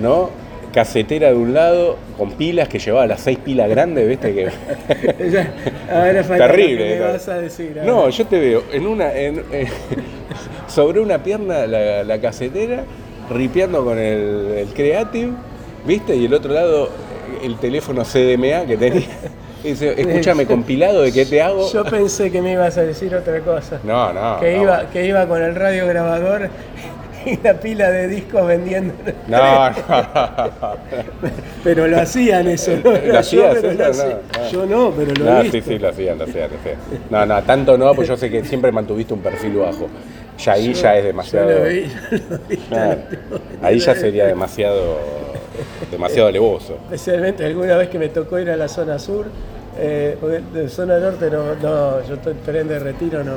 Speaker 1: ¿no? Casetera de un lado, con pilas que llevaba las seis pilas grandes, ¿viste? Que...
Speaker 2: Ahora
Speaker 1: Terrible.
Speaker 2: lo que me
Speaker 1: ¿no?
Speaker 2: vas a decir.
Speaker 1: No,
Speaker 2: ahora.
Speaker 1: yo te veo en una, en- eh, sobre una pierna la, la casetera, ripeando con el, el Creative, ¿viste? Y el otro lado el teléfono CDMA que tenía. Dice, escúchame, compilado de qué te hago.
Speaker 2: Yo pensé que me ibas a decir otra cosa.
Speaker 1: No, no.
Speaker 2: que,
Speaker 1: no.
Speaker 2: iba, que iba con el radio grabador y la pila de discos vendiendo.
Speaker 1: No, no.
Speaker 2: Pero lo hacían eso, ¿no?
Speaker 1: ¿Lo
Speaker 2: yo,
Speaker 1: hacías
Speaker 2: pero
Speaker 1: eso?
Speaker 2: hacía.
Speaker 1: No.
Speaker 2: Yo no, pero lo
Speaker 1: No, sí, sí, lo hacían, lo hacían, lo hacían. No, no, tanto no, pues yo sé que siempre mantuviste un perfil bajo. Ya ahí ya es demasiado.
Speaker 2: Yo lo vi, yo lo vi.
Speaker 1: Claro. Ahí ya sería demasiado, demasiado alevoso.
Speaker 2: Especialmente alguna vez que me tocó ir a la zona sur, eh, porque de zona norte no, no, yo estoy tren de retiro, no,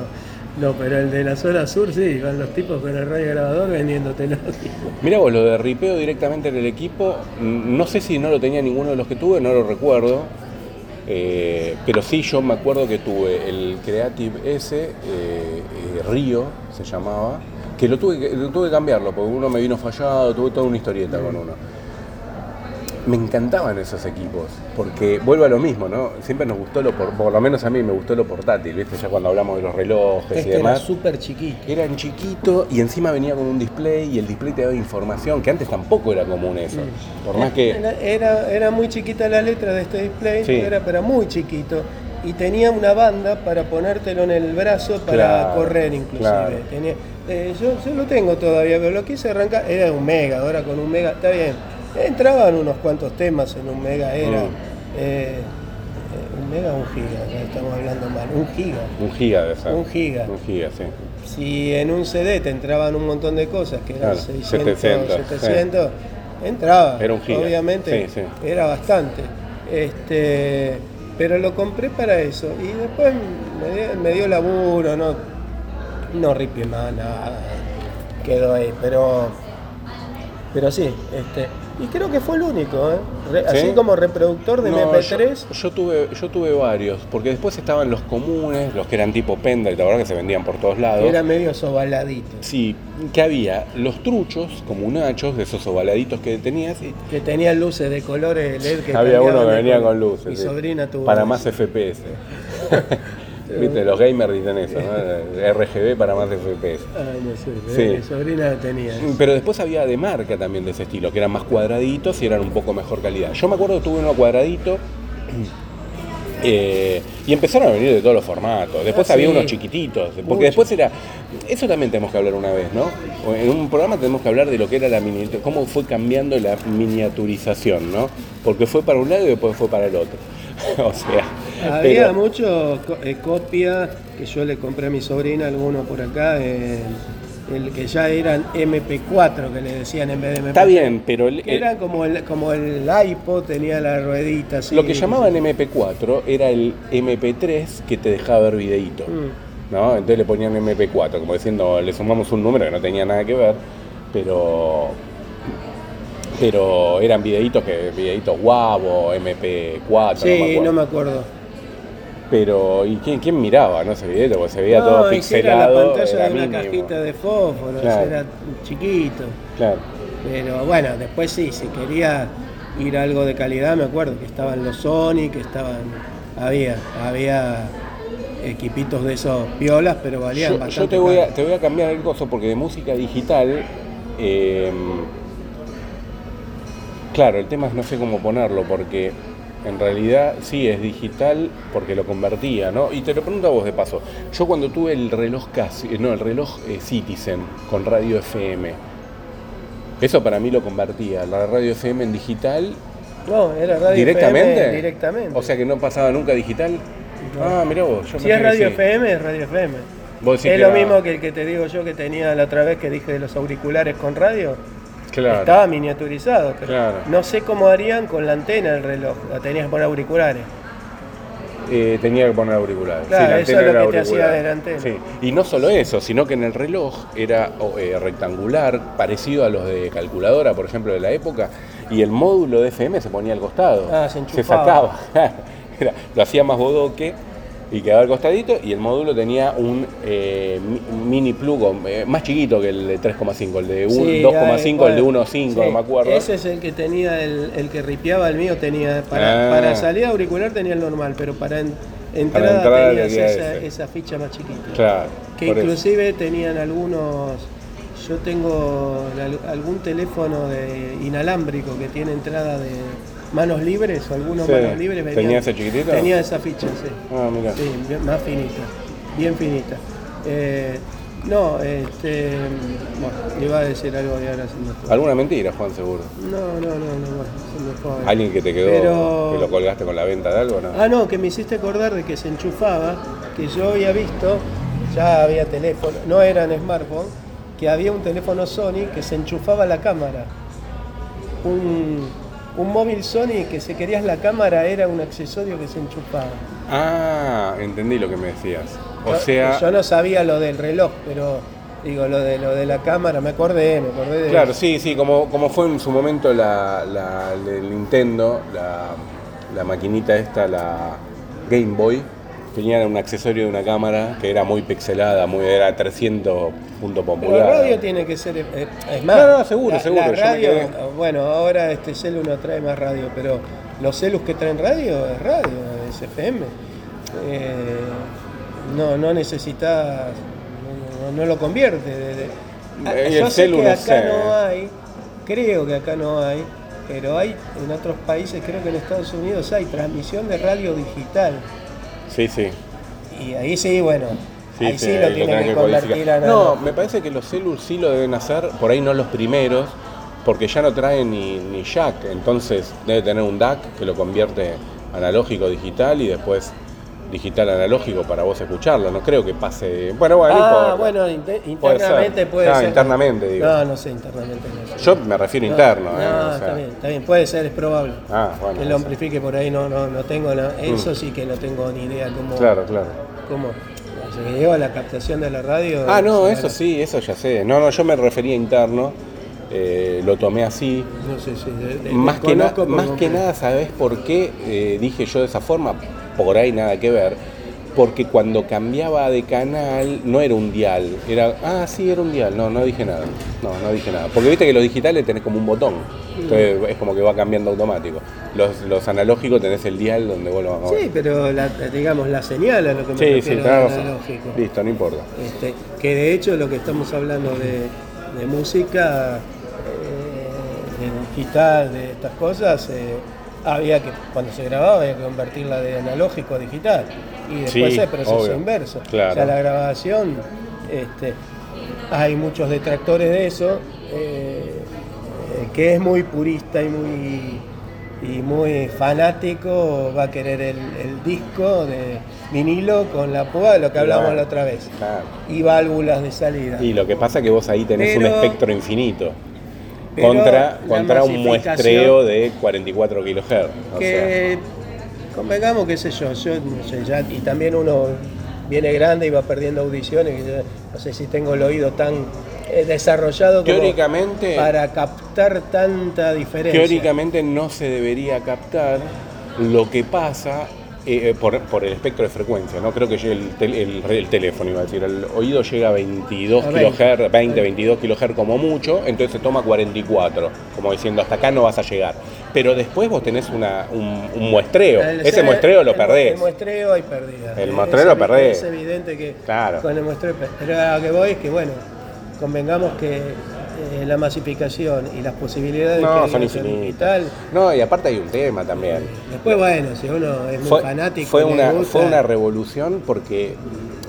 Speaker 2: no, pero el de la zona sur sí, van los tipos con el radio grabador vendiéndotelo.
Speaker 1: Mira vos, lo de ripeo directamente en el equipo, mm, no sé si no lo tenía ninguno de los que tuve, no lo recuerdo. eh, pero sí, yo me acuerdo que tuve el Creative S, eh, eh, Río se llamaba, que lo tuve, que lo tuve que cambiarlo, porque uno me vino fallado, tuve toda una historieta con uno. Me encantaban esos equipos, porque vuelvo a lo mismo, ¿no? Siempre nos gustó lo, por, por lo menos a mí me gustó lo portátil, ¿viste? Ya cuando hablamos de los relojes y
Speaker 2: Este era
Speaker 1: demás.
Speaker 2: súper chiquito.
Speaker 1: Eran chiquitos y encima venía con un display y el display te daba información, que antes tampoco era común eso. Por más que.
Speaker 2: Era, era, era muy chiquita la letra de este display,
Speaker 1: Sí.
Speaker 2: era pero muy chiquito. Y tenía una banda para ponértelo en el brazo para
Speaker 1: Claro,
Speaker 2: correr inclusive.
Speaker 1: claro.
Speaker 2: Tenía- eh, yo, yo lo tengo todavía, pero lo quise arrancar, era un mega, ahora con un mega, está bien. Entraban unos cuantos temas en un mega, era
Speaker 1: Mm.
Speaker 2: eh, eh, un mega o un giga, estamos hablando mal, un giga.
Speaker 1: Un giga de esa.
Speaker 2: Un giga.
Speaker 1: Un giga, sí.
Speaker 2: Si en un CD te entraban un montón de cosas, que eran
Speaker 1: Claro,
Speaker 2: 600,
Speaker 1: 700,
Speaker 2: 700, entraba.
Speaker 1: Era un giga,
Speaker 2: Obviamente,
Speaker 1: sí, sí.
Speaker 2: era bastante. Este, pero lo compré para eso. Y después me dio, me dio laburo, no, no ripié más nada. Quedó ahí, pero, pero sí. Este, y creo que fue el único, ¿eh? Re-
Speaker 1: ¿Sí?
Speaker 2: así como reproductor de
Speaker 1: No,
Speaker 2: MP3.
Speaker 1: Yo, yo tuve, yo tuve varios, porque después estaban los comunes, los que eran tipo pendrive, la verdad que se vendían por todos lados.
Speaker 2: Era medio sobaladito.
Speaker 1: Sí, que había los truchos, como nachos, de esos ovaladitos que tenías, y
Speaker 2: Que tenía luces de colores LED que
Speaker 1: había uno que venía con luces.
Speaker 2: Mi
Speaker 1: sí.
Speaker 2: sobrina tuvo
Speaker 1: Para más FPS. Viste, los gamers dicen eso, ¿no? RGB para más FPS.
Speaker 2: Ay, no sé,
Speaker 1: Sí.
Speaker 2: mi sobrina tenía. eso.
Speaker 1: Pero después había de marca también de ese estilo, que eran más cuadraditos y eran un poco mejor calidad. Yo me acuerdo que tuve uno cuadradito eh, y empezaron a venir de todos los formatos. Después
Speaker 2: Ah,
Speaker 1: había
Speaker 2: sí.
Speaker 1: unos chiquititos, porque
Speaker 2: Mucho.
Speaker 1: después era... Eso también tenemos que hablar una vez, ¿no? En un programa tenemos que hablar de lo que era la miniatura, cómo fue cambiando la miniaturización, ¿no? Porque fue para un lado y después fue para el otro. o sea.
Speaker 2: Había
Speaker 1: pero-
Speaker 2: mucho eh, copia que yo le compré a mi sobrina, alguno por acá, eh, el que ya eran MP4, que le decían en vez de MP3.
Speaker 1: Está bien, pero el-
Speaker 2: Que eran como el, como el iPod, tenía la ruedita así.
Speaker 1: lo que llamaban MP4 era el MP3 que te dejaba ver videitos.
Speaker 2: Mm.
Speaker 1: ¿no? Entonces le ponían MP4, como diciendo, le sumamos un número que no tenía nada que ver, pero pero eran videitos que videitos guavo, MP4,
Speaker 2: Sí,
Speaker 1: no me acuerdo.
Speaker 2: no me acuerdo.
Speaker 1: Pero ¿y quién, quién miraba, no ese video? Porque se veía todo
Speaker 2: si era
Speaker 1: pixelado.
Speaker 2: la pantalla
Speaker 1: era
Speaker 2: de una
Speaker 1: mínimo.
Speaker 2: cajita de fósforos,
Speaker 1: Claro.
Speaker 2: era chiquito.
Speaker 1: Claro.
Speaker 2: Pero bueno, después sí, si quería ir a algo de calidad, me acuerdo que estaban los Sony, que estaban. Había, había equipitos de esos piolas, pero valían
Speaker 1: Yo,
Speaker 2: bastante.
Speaker 1: yo te, voy a, te voy a cambiar el coso porque de música digital, eh, claro, el tema es no sé cómo ponerlo porque en realidad sí es digital porque lo convertía, ¿no? Y te lo pregunto a vos de paso. Yo cuando tuve el reloj casi, no, el reloj eh, Citizen con radio FM, eso para mí lo convertía, la radio FM en digital
Speaker 2: No, era radio
Speaker 1: directamente.
Speaker 2: FM directamente.
Speaker 1: O sea que no pasaba nunca digital.
Speaker 2: No.
Speaker 1: Ah, mirá vos. yo
Speaker 2: si es radio
Speaker 1: sí.
Speaker 2: FM, es radio FM.
Speaker 1: Vos
Speaker 2: es
Speaker 1: que
Speaker 2: lo mismo que el que te digo yo que tenía la otra vez que dije de los auriculares con radio.
Speaker 1: Claro.
Speaker 2: Estaba miniaturizado, pero
Speaker 1: Claro.
Speaker 2: no sé cómo harían con la antena del reloj. La tenías que poner auriculares.
Speaker 1: Eh, tenía que poner auriculares.
Speaker 2: Claro,
Speaker 1: la
Speaker 2: eso
Speaker 1: antena
Speaker 2: es lo
Speaker 1: era
Speaker 2: que te hacía
Speaker 1: auricular.
Speaker 2: de la antena.
Speaker 1: Sí. Y no solo eso, sino que en el reloj era eh, rectangular, parecido a los de calculadora, por ejemplo, de la época, y el módulo de FM se ponía al costado.
Speaker 2: Ah, se enchufaba.
Speaker 1: sacaba. Era- lo hacía más bodoque y quedaba al costadito, y el módulo tenía un eh, mi- mini plug eh, más chiquito que el de 3,5, el de
Speaker 2: Sí,
Speaker 1: 2,5,
Speaker 2: hay-
Speaker 1: el de
Speaker 2: bueno,
Speaker 1: 1,5,
Speaker 2: sí.
Speaker 1: no me acuerdo.
Speaker 2: Ese es el que tenía, el, el que ripiaba el mío tenía, para,
Speaker 1: Ah.
Speaker 2: para salida auricular tenía el normal, pero para en- entrada,
Speaker 1: entrada
Speaker 2: tenías
Speaker 1: tenía
Speaker 2: esa, esa ficha más chiquita.
Speaker 1: Claro.
Speaker 2: Que
Speaker 1: eso.
Speaker 2: inclusive tenían algunos, yo tengo al- algún teléfono de inalámbrico que tiene entrada de manos libres, o algunos
Speaker 1: Sí.
Speaker 2: manos libres venían-
Speaker 1: ¿Tenía ese chiquitito?
Speaker 2: Tenía esa ficha, sí.
Speaker 1: Ah, mira.
Speaker 2: Sí, bien- más finita, bien finita. Eh, no, este, bueno, iba a decir algo de ahora se.
Speaker 1: Alguna mentira, Juan, seguro.
Speaker 2: No, no, no, no, se me fue.
Speaker 1: ¿Alguien que te quedó,
Speaker 2: Pero-
Speaker 1: que lo colgaste con la venta de algo, no?
Speaker 2: Ah, no, que me hiciste acordar de que se enchufaba, que yo había visto, ya había teléfono, no eran smartphone, que había un teléfono Sony que se enchufaba a la cámara. Un, un móvil Sony que si querías la cámara era un accesorio que se enchufaba.
Speaker 1: Ah, entendí lo que me decías. O
Speaker 2: Yo-
Speaker 1: sea,
Speaker 2: Yo no sabía lo del reloj, pero digo, lo de, lo de la cámara, me acordé, me acordé de
Speaker 1: claro, sí, sí, como, como fue en su momento la, la- el Nintendo, la, la maquinita esta, la Game Boy, tenía un accesorio de una cámara que era muy pixelada, muy, era 300 punto
Speaker 2: Pero
Speaker 1: popular.
Speaker 2: radio tiene que ser, eh, es más,
Speaker 1: No, no, seguro,
Speaker 2: la,
Speaker 1: seguro,
Speaker 2: la radio,
Speaker 1: quedé-
Speaker 2: bueno, ahora este celu no trae más radio, pero los celus que traen radio es radio, es FM. Eh, no, no necesitas, no, lo convierte. de- de-
Speaker 1: Eh,
Speaker 2: yo
Speaker 1: el
Speaker 2: sé
Speaker 1: celu
Speaker 2: que acá
Speaker 1: sé.
Speaker 2: no hay, creo que acá no hay, pero hay en otros países, creo que en Estados Unidos hay transmisión de radio digital.
Speaker 1: Sí, sí.
Speaker 2: Y ahí sí, bueno,
Speaker 1: Sí,
Speaker 2: ahí
Speaker 1: sí,
Speaker 2: lo tienen que,
Speaker 1: que
Speaker 2: convertir a
Speaker 1: No, me parece que los celus sí lo deben hacer, por ahí no los primeros, porque ya no traen ni, ni jack, entonces debe tener un DAC que lo convierte analógico digital y después digital analógico para vos escucharlo. No creo que pase. Bueno, bueno, no
Speaker 2: Ah, bueno, inter-
Speaker 1: Puede
Speaker 2: internamente
Speaker 1: ser.
Speaker 2: puede
Speaker 1: Ah,
Speaker 2: ser.
Speaker 1: internamente, digo.
Speaker 2: No, no sé, internamente no sé.
Speaker 1: Yo me refiero
Speaker 2: No,
Speaker 1: interno.
Speaker 2: No,
Speaker 1: eh, o sea.
Speaker 2: está bien, está bien. Puede ser, es probable.
Speaker 1: Ah, bueno.
Speaker 2: que lo amplifique por ahí, no, no, no tengo la- eso sí que no tengo ni idea cómo.
Speaker 1: Claro, claro.
Speaker 2: cómo se que lleva la captación de la radio.
Speaker 1: Ah, no, eso sí, eso ya sé. No, no, yo me refería interno, eh, lo tomé así.
Speaker 2: No sé si. de- de-
Speaker 1: Más que, na- más que nada, ¿sabés por qué eh, dije yo de esa forma? Por ahí nada que ver. Porque cuando cambiaba de canal no era un dial, era, ah, sí, era un dial, no, no dije nada, no, no dije nada. Porque viste que los digitales tenés como un botón, entonces es como que va cambiando automático. Los, los analógicos tenés el dial donde vos lo vas a.
Speaker 2: Sí, pero la, digamos la señal a lo que me
Speaker 1: sí, sí,
Speaker 2: refiero de
Speaker 1: razón.
Speaker 2: analógico.
Speaker 1: Listo, no importa.
Speaker 2: Este, que de hecho lo que estamos hablando de, de música, eh, de digital, de estas cosas, eh, había que, cuando se grababa había que convertirla de analógico a digital. Y después
Speaker 1: Sí,
Speaker 2: el proceso
Speaker 1: obvio.
Speaker 2: inverso.
Speaker 1: Claro.
Speaker 2: O sea, la grabación, este, hay muchos detractores de eso, eh, que es muy purista y muy y muy fanático va a querer el, el disco de vinilo con la púa de lo que hablamos
Speaker 1: Claro.
Speaker 2: la otra vez.
Speaker 1: Claro.
Speaker 2: Y válvulas de salida.
Speaker 1: Y lo que pasa es que vos ahí tenés un espectro infinito.
Speaker 2: Pero
Speaker 1: Contra, contra un muestreo de 44 kHz. O sea,
Speaker 2: que convengamos, qué sé yo, yo no sé, ya, y también uno viene grande y va perdiendo audiciones, que yo no sé si tengo el oído tan eh, desarrollado como
Speaker 1: Teóricamente-
Speaker 2: para captar tanta diferencia.
Speaker 1: teóricamente no se debería captar lo que pasa eh, eh, por, por el espectro de frecuencia. No creo que el, tel- el, el teléfono, iba a decir. El oído llega a 22
Speaker 2: A 20.
Speaker 1: kHz, 20, 22 kHz como mucho, entonces se toma 44, como diciendo hasta acá no vas a llegar. Pero después vos tenés una, un, un muestreo.
Speaker 2: El-
Speaker 1: Ese muestreo lo perdés.
Speaker 2: El muestreo hay pérdida.
Speaker 1: El
Speaker 2: Es
Speaker 1: muestreo lo perdés.
Speaker 2: Es evidente que
Speaker 1: Claro.
Speaker 2: con el muestreo. Pero a lo que voy es que, bueno, convengamos que eh, la masificación y las posibilidades
Speaker 1: No,
Speaker 2: que
Speaker 1: son infinitas. No, y aparte hay un tema también.
Speaker 2: Después, bueno, si uno es muy
Speaker 1: fue,
Speaker 2: fanático.
Speaker 1: fue una,
Speaker 2: gusta,
Speaker 1: fue una revolución porque,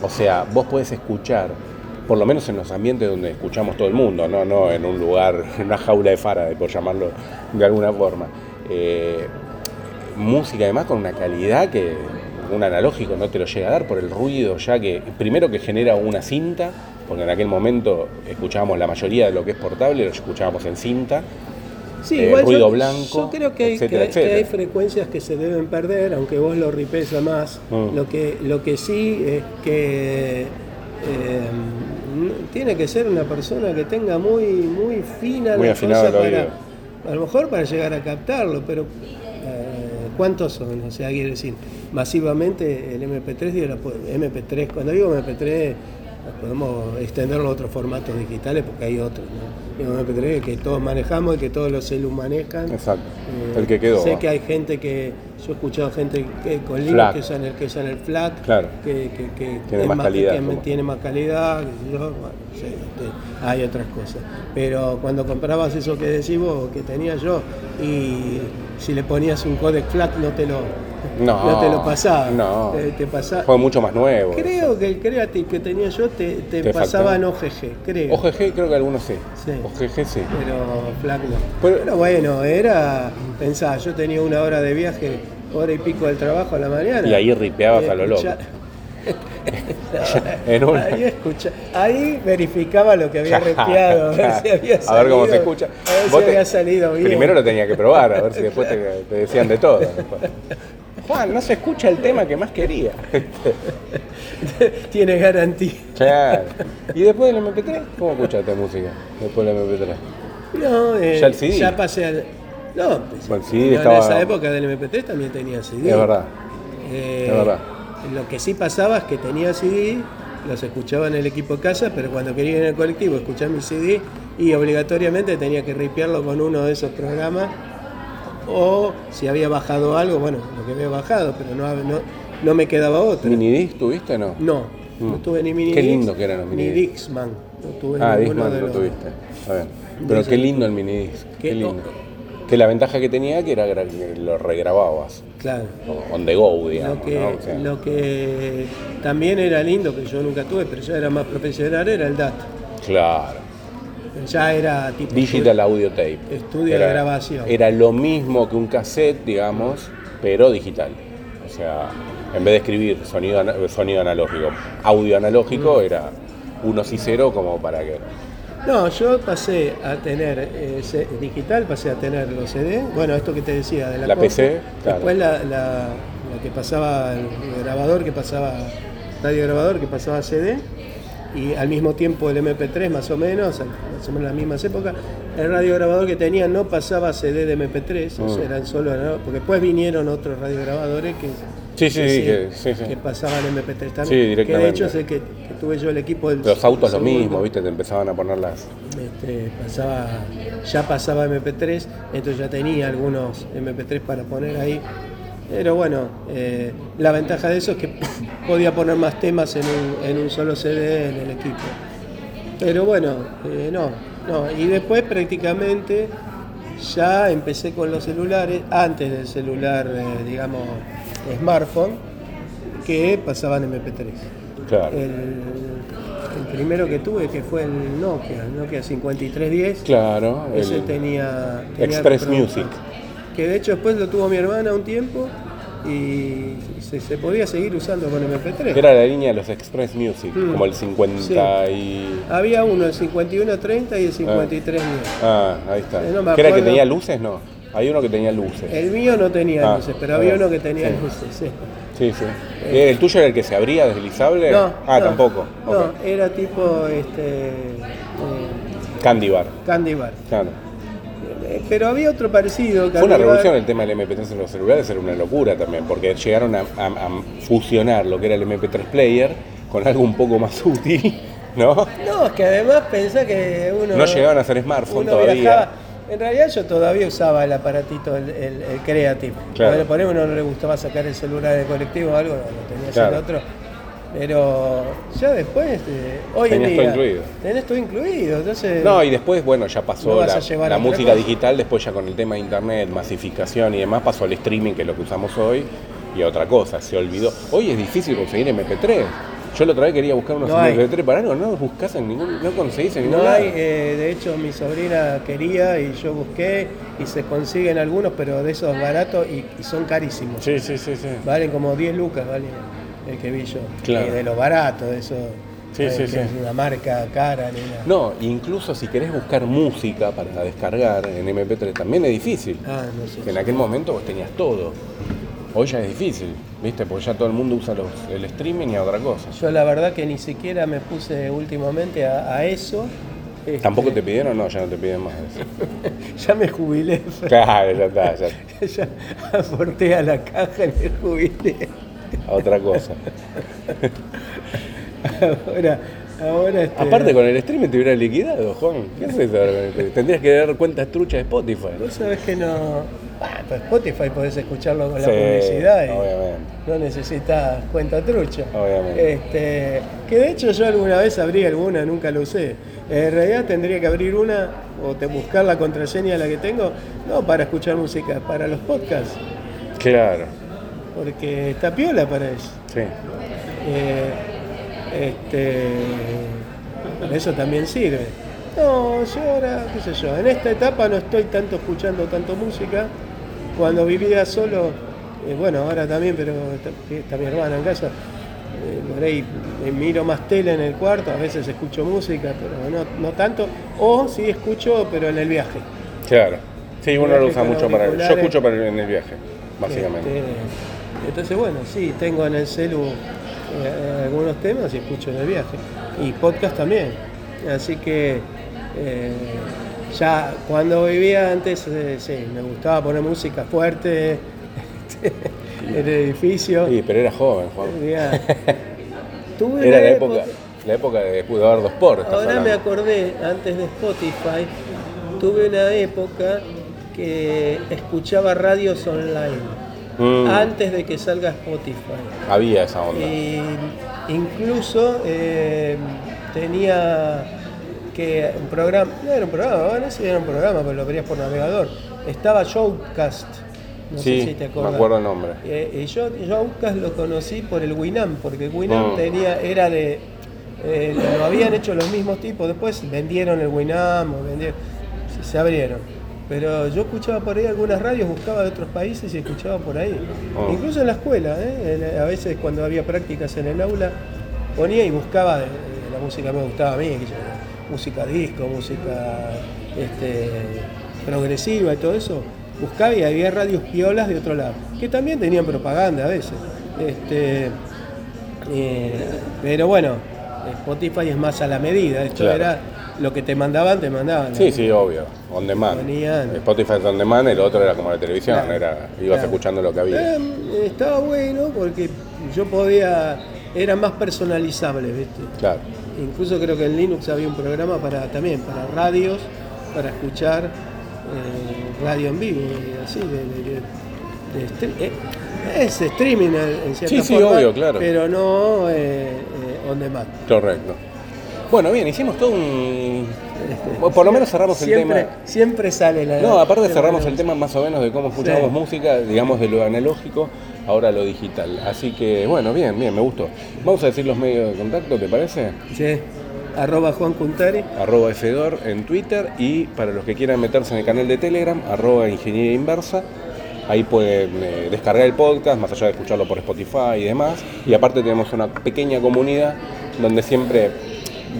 Speaker 1: o sea, vos podés escuchar, por lo menos en los ambientes donde escuchamos todo el mundo, no, no en un lugar, en una jaula de Faraday, por llamarlo de alguna forma. eh, música además con una calidad que un analógico no te lo llega a dar por el ruido ya que primero que genera una cinta porque en aquel momento escuchábamos la mayoría de lo que es portable lo escuchábamos en cinta
Speaker 2: Sí,
Speaker 1: eh,
Speaker 2: igual yo-
Speaker 1: ruido blanco,
Speaker 2: Yo creo que hay,
Speaker 1: etcétera,
Speaker 2: que- que hay
Speaker 1: etcétera.
Speaker 2: frecuencias que se deben perder, aunque vos lo ripes a más.
Speaker 1: Mm.
Speaker 2: Lo, que, lo que sí es que eh, n- tiene que ser una persona que tenga muy, muy fina
Speaker 1: Muy
Speaker 2: la cosa para, a lo mejor para llegar a captarlo, pero eh, ¿cuántos son? O sea, quiere decir, masivamente el MP3 dio la po- MP3, cuando digo MP3 podemos extenderlo a otros formatos digitales porque hay otros, ¿no? MP3 que todos manejamos y que todos los celus manejan.
Speaker 1: exacto
Speaker 2: Eh,
Speaker 1: el que quedó
Speaker 2: Sé
Speaker 1: va.
Speaker 2: que hay gente que, yo he escuchado gente que con Linux que usan el que usan el FLAC,
Speaker 1: Claro.
Speaker 2: que, que- que
Speaker 1: Tiene más calidad,
Speaker 2: que
Speaker 1: como-
Speaker 2: tiene más calidad, yo, bueno, sí, este, hay otras cosas. Pero cuando comprabas eso que decís vos, que tenía yo, y si le ponías un codec FLAC no te lo,
Speaker 1: No,
Speaker 2: te lo pasaba.
Speaker 1: no.
Speaker 2: Te, te pasaba.
Speaker 1: fue mucho más nuevo
Speaker 2: Creo que el Creative que tenía yo te, te,
Speaker 1: Te
Speaker 2: pasaba en. OGG, creo.
Speaker 1: OGG creo que algunos sí.
Speaker 2: Sí.
Speaker 1: OGG sí.
Speaker 2: Pero FLAC no.
Speaker 1: Pero-
Speaker 2: Pero, bueno, era, pensá, yo tenía una hora de viaje, hora y pico del trabajo a la mañana.
Speaker 1: Y ahí ripeabas
Speaker 2: Y
Speaker 1: a lo loco. En una-
Speaker 2: ahí, escucha- ahí verificaba lo que había ripeado, a ver si había
Speaker 1: A ver cómo
Speaker 2: salido-
Speaker 1: se escucha.
Speaker 2: A ver si
Speaker 1: te-
Speaker 2: había salido bien.
Speaker 1: Primero lo tenía que probar, a ver si después te, te decían de todo. después. Juan, no se escucha el tema que más quería.
Speaker 2: Tiene garantía.
Speaker 1: Claro. ¿Y después del MP3? ¿Cómo escuchaste música? Después del MP3.
Speaker 2: No, eh,
Speaker 1: Ya el CD.
Speaker 2: Ya pasé al. No, pues,
Speaker 1: Bueno, CD
Speaker 2: yo
Speaker 1: estaba-
Speaker 2: en esa época del MP3 también tenía CD.
Speaker 1: Es verdad.
Speaker 2: Eh,
Speaker 1: Es verdad.
Speaker 2: Lo que sí pasaba es que tenía CD, los escuchaba en el equipo casa, pero cuando quería ir en el colectivo escuchar mi CD y obligatoriamente tenía que ripearlo con uno de esos programas. O si había bajado algo, bueno, lo que había bajado, pero no, no, no me quedaba otro.
Speaker 1: ¿Minidisc tuviste o no?
Speaker 2: No, no
Speaker 1: Mm.
Speaker 2: tuve ni mini
Speaker 1: Qué lindo que eran los
Speaker 2: ni
Speaker 1: minidisc.
Speaker 2: Dixman. No tuve
Speaker 1: Ah,
Speaker 2: ninguno
Speaker 1: Discman
Speaker 2: de
Speaker 1: lo
Speaker 2: los-
Speaker 1: tuviste. Pero qué lindo el minidisc. Qué
Speaker 2: Qué-
Speaker 1: lindo. Que la ventaja que tenía que era que lo regrababas.
Speaker 2: Claro.
Speaker 1: On the go, digamos.
Speaker 2: Lo que,
Speaker 1: ¿no? O sea,
Speaker 2: lo que también era lindo, que yo nunca tuve, pero ya era más profesional, era el DAT.
Speaker 1: Claro.
Speaker 2: Ya era tipo
Speaker 1: Digital Audio Tape.
Speaker 2: estudio de grabación.
Speaker 1: Era lo mismo que un cassette, digamos, pero digital. O sea, en vez de escribir sonido, sonido analógico, audio analógico,
Speaker 2: Mm.
Speaker 1: era unos y cero como para que...
Speaker 2: No, yo pasé a tener eh, digital, pasé a tener los CD. Bueno, esto que te decía de la,
Speaker 1: La. PC, claro.
Speaker 2: Después la, la- la que pasaba, el grabador que pasaba, radio grabador que pasaba a CD. Y al mismo tiempo el MP3 más o menos, más o menos en las mismas épocas, el radio grabador que tenía no pasaba CD de MP3, o sea, eran solo, ¿no? porque después vinieron otros radiograbadores que,
Speaker 1: Sí, sí,
Speaker 2: que
Speaker 1: sí, que- sí, sí.
Speaker 2: que pasaban MP3 también.
Speaker 1: Sí,
Speaker 2: Que de hecho es el que tuve yo el equipo del
Speaker 1: Los autos lo mismo, ¿viste? Te empezaban a poner las...
Speaker 2: Este, pasaba, ya pasaba MP3, entonces ya tenía algunos MP3 para poner ahí. Pero bueno, eh, la ventaja de eso es que podía poner más temas en un, en un solo CD en el equipo. Pero bueno, eh, no, no. Y después prácticamente ya empecé con los celulares, antes del celular, eh, digamos, smartphone, que pasaban MP3.
Speaker 1: Claro.
Speaker 2: El, el primero que tuve, que fue el Nokia, el Nokia 5310,
Speaker 1: Claro.
Speaker 2: ese
Speaker 1: el
Speaker 2: tenía, tenía
Speaker 1: Express. Music.
Speaker 2: que de hecho después lo tuvo mi hermana un tiempo y se, se podía seguir usando con MP3.
Speaker 1: Era la línea de los Express Music,
Speaker 2: Mm.
Speaker 1: como el 50 y...
Speaker 2: Había uno, el 5130 y el 5310.
Speaker 1: Ah, ahí está.
Speaker 2: Eh, no me
Speaker 1: ¿Que era el que tenía luces? No. Hay uno que tenía luces.
Speaker 2: El mío no tenía
Speaker 1: Ah,
Speaker 2: luces, pero había
Speaker 1: ah,
Speaker 2: uno que tenía
Speaker 1: sí.
Speaker 2: luces, sí.
Speaker 1: Sí, sí. ¿El tuyo era el que se abría deslizable?
Speaker 2: No,
Speaker 1: ah,
Speaker 2: no,
Speaker 1: tampoco.
Speaker 2: No, era tipo este, eh,
Speaker 1: Candy Bar.
Speaker 2: Candy Bar.
Speaker 1: Claro.
Speaker 2: Eh, Pero había otro parecido.
Speaker 1: Fue una
Speaker 2: Bar.
Speaker 1: revolución el tema del MP3 en los celulares, era una locura también, porque llegaron a, a- a fusionar lo que era el MP3 player con algo un poco más útil, ¿no?
Speaker 2: No, es que además pensá que uno.
Speaker 1: No llegaban a ser smartphone todavía.
Speaker 2: viajaba- En realidad yo todavía usaba el aparatito, el, el, el Creative.
Speaker 1: Claro.
Speaker 2: Cuando por ahí uno no le gustaba sacar el celular del colectivo o algo, lo tenía
Speaker 1: Claro.
Speaker 2: el otro. Pero ya después, eh, hoy
Speaker 1: Tenías
Speaker 2: en
Speaker 1: todo
Speaker 2: día,
Speaker 1: incluido.
Speaker 2: tenés todo incluido. Entonces,
Speaker 1: No, y después, bueno, ya pasó
Speaker 2: No
Speaker 1: la, música
Speaker 2: cosa.
Speaker 1: digital, después ya con el tema de internet, masificación y demás, pasó al streaming, que es lo que usamos hoy, y a otra cosa, se olvidó. Hoy es difícil conseguir MP3. Yo la otra vez quería buscar unos
Speaker 2: No hay.
Speaker 1: MP3 para algo, no los buscas en ningún, no conseguís en ningún
Speaker 2: No hay, eh, de hecho mi sobrina quería y yo busqué y se consiguen algunos, pero de esos baratos y, y son carísimos.
Speaker 1: Sí, sí, sí, sí.
Speaker 2: Valen como 10 lucas, vale el que vi yo.
Speaker 1: Claro.
Speaker 2: Y de los baratos, de eso.
Speaker 1: Sí,
Speaker 2: no
Speaker 1: sí, sí.
Speaker 2: es una marca cara ni nada.
Speaker 1: No, incluso si querés buscar música para descargar en MP3 también es difícil.
Speaker 2: Ah, no sé.
Speaker 1: Que en aquel momento vos tenías todo. Hoy ya es difícil, ¿viste? Porque ya todo el mundo usa los- el streaming y a otra cosa.
Speaker 2: Yo la verdad que ni siquiera me puse últimamente a, a eso. Este,
Speaker 1: ¿Tampoco te pidieron? No, ya no te piden más eso.
Speaker 2: Ya me jubilé.
Speaker 1: Claro, ya está, ya
Speaker 2: ya aporté a la caja y me jubilé.
Speaker 1: a otra cosa.
Speaker 2: Ahora, ahora este,
Speaker 1: Aparte con el streaming te hubieras liquidado, Juan. ¿Qué haces ahora con el streaming? Tendrías que dar cuentas truchas de Spotify.
Speaker 2: Vos sabés que no. Ah, pues Spotify podés escucharlo con
Speaker 1: Sí,
Speaker 2: la publicidad y
Speaker 1: obviamente.
Speaker 2: no necesitas cuenta trucha.
Speaker 1: Obviamente.
Speaker 2: Este, que de hecho yo alguna vez abrí alguna, nunca lo usé. En realidad tendría que abrir una o te buscar la contraseña de la que tengo, no para escuchar música, para los podcasts,
Speaker 1: Claro,
Speaker 2: porque está piola para eso.
Speaker 1: sí.
Speaker 2: Eh, este, eso también sirve. No, yo ahora, qué sé yo, en esta etapa no estoy tanto escuchando tanto música. Cuando vivía solo, eh, bueno, ahora también, pero está, está mi hermana en casa, eh, por ahí eh, miro más tele en el cuarto, a veces escucho música, pero no, no tanto. O sí escucho, pero en el viaje.
Speaker 1: Claro. Sí, uno lo usa mucho para... Yo escucho para en el viaje, básicamente.
Speaker 2: Este, entonces, bueno, sí, tengo en el celu eh, algunos temas y escucho en el viaje. Y podcast también. Así que eh, ya cuando vivía antes, eh, sí, me gustaba poner música fuerte en el edificio.
Speaker 1: Sí, pero era joven, Juan.
Speaker 2: Tuve
Speaker 1: Era la época, la época de Eduardo Sport.
Speaker 2: Ahora me
Speaker 1: hablando.
Speaker 2: acordé, antes de Spotify, tuve una época que escuchaba radios online.
Speaker 1: Mm,
Speaker 2: antes de que salga Spotify.
Speaker 1: había esa onda.
Speaker 2: Y incluso eh, tenía que un programa, no era un programa, bueno, sí era un programa, pero lo verías por navegador. Estaba Showcast, no
Speaker 1: sí,
Speaker 2: sé si te
Speaker 1: me
Speaker 2: acuerdas.
Speaker 1: acuerdo el nombre.
Speaker 2: Eh, y yo Showcast lo conocí por el Winamp, porque el Winamp
Speaker 1: Mm.
Speaker 2: tenía, era de. eh, lo habían hecho los mismos tipos, después vendieron el Winamp, vendieron, se abrieron. Pero yo escuchaba por ahí algunas radios, buscaba de otros países y escuchaba por ahí.
Speaker 1: Oh.
Speaker 2: Incluso en la escuela, ¿eh? En- a veces cuando había prácticas en el aula, ponía y buscaba de, de la música que me gustaba a mí, que yo- música disco, música este, progresiva y todo eso. Buscaba y había radios piolas de otro lado, que también tenían propaganda a veces. Este, eh, pero bueno, Spotify es más a la medida. Esto
Speaker 1: Claro.
Speaker 2: era lo que te mandaban, te mandaban.
Speaker 1: Sí, sí, obvio. On demand. Spotify es on demand, el otro era como la televisión,
Speaker 2: Claro,
Speaker 1: era, ibas
Speaker 2: claro.
Speaker 1: escuchando lo que había.
Speaker 2: Eh, estaba bueno porque yo podía, era más personalizable, ¿viste?
Speaker 1: Claro.
Speaker 2: Incluso creo que en Linux había un programa para también para radios, para escuchar eh, radio en vivo y así, de, de- eh, es streaming en en cierta
Speaker 1: Sí, sí, obvio, claro.
Speaker 2: pero no eh, eh, on demand.
Speaker 1: Correcto. Bueno, bien, hicimos todo un... Por lo menos cerramos el
Speaker 2: siempre,
Speaker 1: tema...
Speaker 2: Siempre sale la.
Speaker 1: No, aparte cerramos el tema más o menos de cómo escuchamos
Speaker 2: Sí.
Speaker 1: música, digamos de lo analógico, ahora lo digital. Así que, bueno, bien, bien, me gustó. Vamos a decir los medios de contacto, ¿te parece?
Speaker 2: Sí. Arroba Juan Cuntari.
Speaker 1: Arroba Fedor en Twitter y para los que quieran meterse en el canal de Telegram, arroba Ingeniería Inversa. Ahí pueden eh, descargar el podcast, más allá de escucharlo por Spotify y demás. Y aparte tenemos una pequeña comunidad donde siempre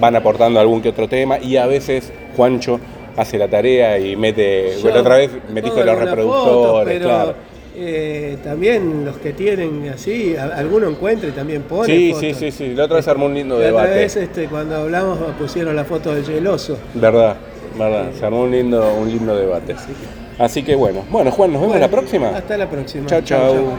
Speaker 1: van aportando algún que otro tema y a veces Juancho hace la tarea y mete,
Speaker 2: Yo
Speaker 1: bueno, otra vez metiste los reproductores, claro.
Speaker 2: eh, también los que tienen así, a- alguno encuentra y también pone
Speaker 1: Sí,
Speaker 2: fotos.
Speaker 1: sí, sí, sí. La otra vez armó un lindo
Speaker 2: La otra
Speaker 1: debate.
Speaker 2: vez este, cuando hablamos pusieron la foto del geloso.
Speaker 1: Verdad, verdad. Se armó un lindo, un lindo debate. Así que bueno. Bueno, Juan, nos vemos
Speaker 2: Bueno,
Speaker 1: la próxima.
Speaker 2: Hasta la próxima.
Speaker 1: Chao, chao.